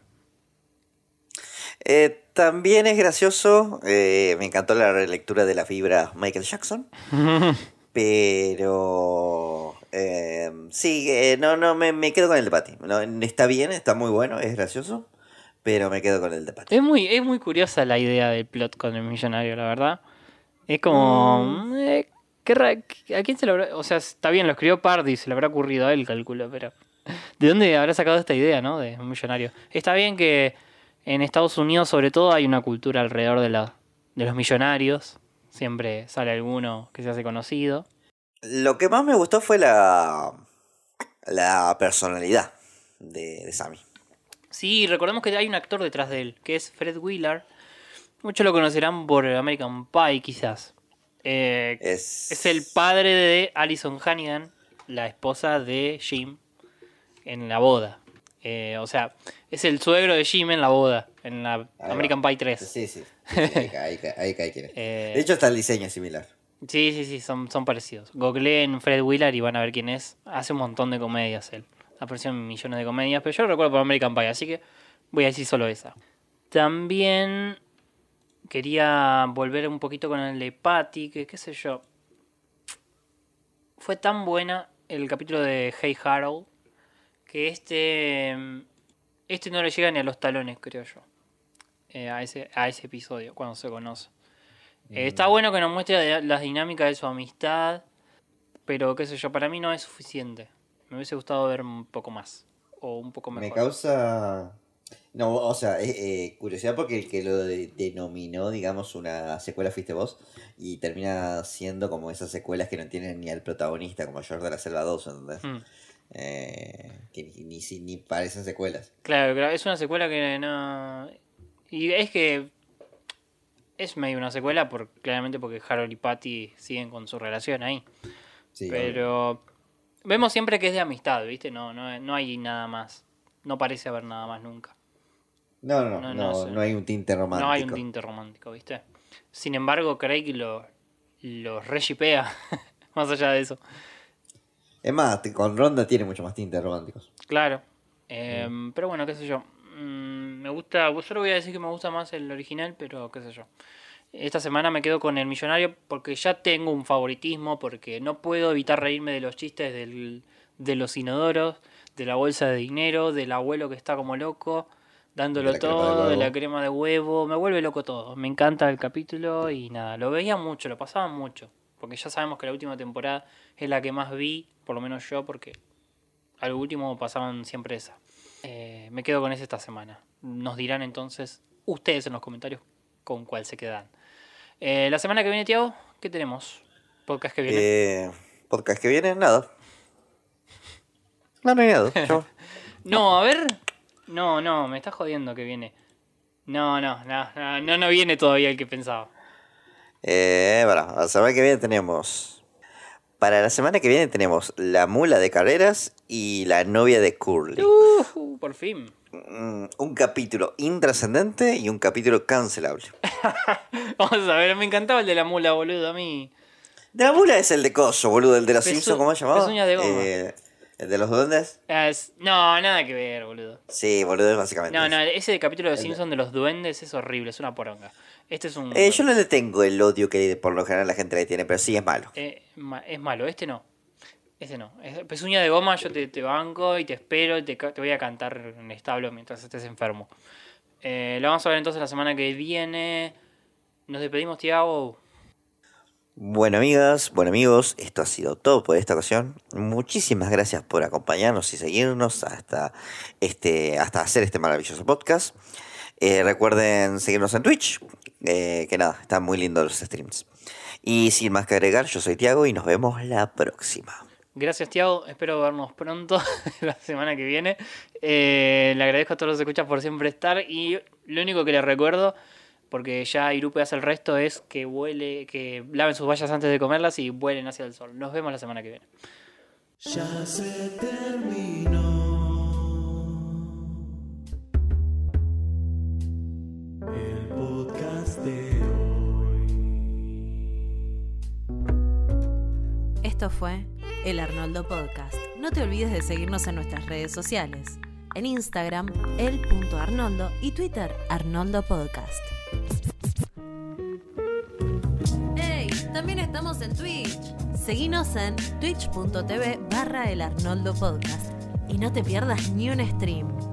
eh, también es gracioso. eh, me encantó la relectura de la fibra Michael Jackson. Pero eh, sí, eh, no, no, me, me quedo con el de Patty. No, está bien, está muy bueno, es gracioso. Pero me quedo con el de Patty. Es muy, es muy curiosa la idea del plot con el millonario, la verdad. Es como. eh, qué ra- ¿A quién se lo habrá.? O sea, está bien, lo escribió Pardy, se le habrá ocurrido a él, calculo, pero. ¿De dónde habrá sacado esta idea, no? De un millonario. Está bien que en Estados Unidos, sobre todo, hay una cultura alrededor de, la, de los millonarios. Siempre sale alguno que se hace conocido. Lo que más me gustó fue la, la personalidad de, de Sammy. Sí, recordemos que hay un actor detrás de él, que es Fred Willard. Muchos lo conocerán por American Pie, quizás. Eh, Es, Es el padre de Alison Hannigan, la esposa de Jim, en la boda. Eh, o sea, es el suegro de Jim en la boda, en la Ahí American va. Pie 3. Sí, sí. sí, ahí, ca- ahí, ca- ahí cae quién es. Eh, De hecho, está el diseño es similar. Sí, sí, sí, son, son parecidos. Googleen Fred Willard y van a ver quién es. Hace un montón de comedias él. Apareció en millones de comedias, pero yo lo recuerdo por American Pie, así que voy a decir solo esa. También quería volver un poquito con el de Patty, que qué sé yo. Fue tan buena el capítulo de Hey Harold que este este no le llega ni a los talones, creo yo. eh, a, ese, a ese episodio, cuando se conoce. Eh, está bueno que nos muestre la- las dinámicas de su amistad, pero qué sé yo, para mí no es suficiente. Me hubiese gustado ver un poco más, o un poco mejor. Me causa. No, o sea, eh, eh, curiosidad porque el que lo de- denominó, digamos, una secuela fuiste vos y termina siendo como esas secuelas que no tienen ni al protagonista, como George de la Selva 2, ¿entendés? Mm. Eh, que ni, ni, ni parecen secuelas. Claro, claro, es una secuela que no... Y es que es medio una secuela, por, claramente porque Harold y Patty siguen con su relación ahí. Sí, Pero vemos siempre que es de amistad, ¿viste? No, no, no hay nada más. No parece haber nada más nunca. No, no, No, no, no hay un tinte romántico. No hay un tinte romántico, ¿viste? Sin embargo, Craig lo, lo reshipea, más allá de eso. Es más, con Ronda tiene mucho más tintes románticos. Claro. Eh, Pero bueno, qué sé yo. Mm, me gusta, solo voy a decir que me gusta más el original, pero qué sé yo. Esta semana me quedo con el millonario porque ya tengo un favoritismo, porque no puedo evitar reírme de los chistes del, de los inodoros, de la bolsa de dinero, del abuelo que está como loco, dándolo De de todo, de la crema de huevo. Me vuelve loco todo. Me encanta el capítulo y nada, lo veía mucho, lo pasaba mucho. Porque ya sabemos que la última temporada es la que más vi, por lo menos yo, porque al último pasaban siempre esa. Eh, me quedo con ese esta semana. Nos dirán entonces ustedes en los comentarios con cuál se quedan. Eh, la semana que viene, Tiago, ¿qué tenemos? Podcast que viene. Eh, podcast que viene, nada. No, no hay nada. No, a ver. No, no, me estás jodiendo que viene. No, no, no, no, no, no viene todavía el que pensaba. Eh, bueno, la semana que viene tenemos. Para la semana que viene tenemos La Mula de Carreras y La Novia de Curly. Uh, por fin. Mm, Un capítulo intrascendente y un capítulo cancelable. Vamos a ver, me encantaba el de la mula, boludo, a mí. De la mula es el de Coso, boludo, el de los Simpsons, ¿cómo se llamaba? pezuñas de goma. Eh, ¿El de los duendes? Es- No, nada que ver, boludo. Sí, boludo, básicamente. No, no, ese capítulo de El de- Simpson de los duendes es horrible, es una poronga. Este es un... Eh, yo no le tengo el odio que por lo general la gente le tiene, pero sí es malo. Eh, ma- es malo, este no. Este no. Es- Pezuña de goma, yo te, te banco y te espero y te, ca- te voy a cantar en establo mientras estés enfermo. Eh, lo vamos a ver entonces la semana que viene. Nos despedimos, Tiago. Bueno, amigas, bueno, amigos, esto ha sido todo por esta ocasión. Muchísimas gracias por acompañarnos y seguirnos hasta, este, hasta hacer este maravilloso podcast. Eh, recuerden seguirnos en Twitch, eh, que nada, están muy lindos los streams. Y sin más que agregar, yo soy Tiago y nos vemos la próxima. Gracias, Tiago. Espero vernos pronto la semana que viene. Eh, le agradezco a todos los que escuchan por siempre estar. Y lo único que les recuerdo, porque ya Irupe hace el resto, es que vuele, que laven sus vallas antes de comerlas y vuelen hacia el sol. Nos vemos la semana que viene. Ya se terminó el podcast de Esto fue el Arnoldo Podcast. No te olvides de seguirnos en nuestras redes sociales. En Instagram, el.arnoldo y Twitter, Arnoldo Podcast. ¡Hey! También estamos en Twitch. Seguinos en twitch.tv barra el Arnoldo Podcast. Y no te pierdas ni un stream.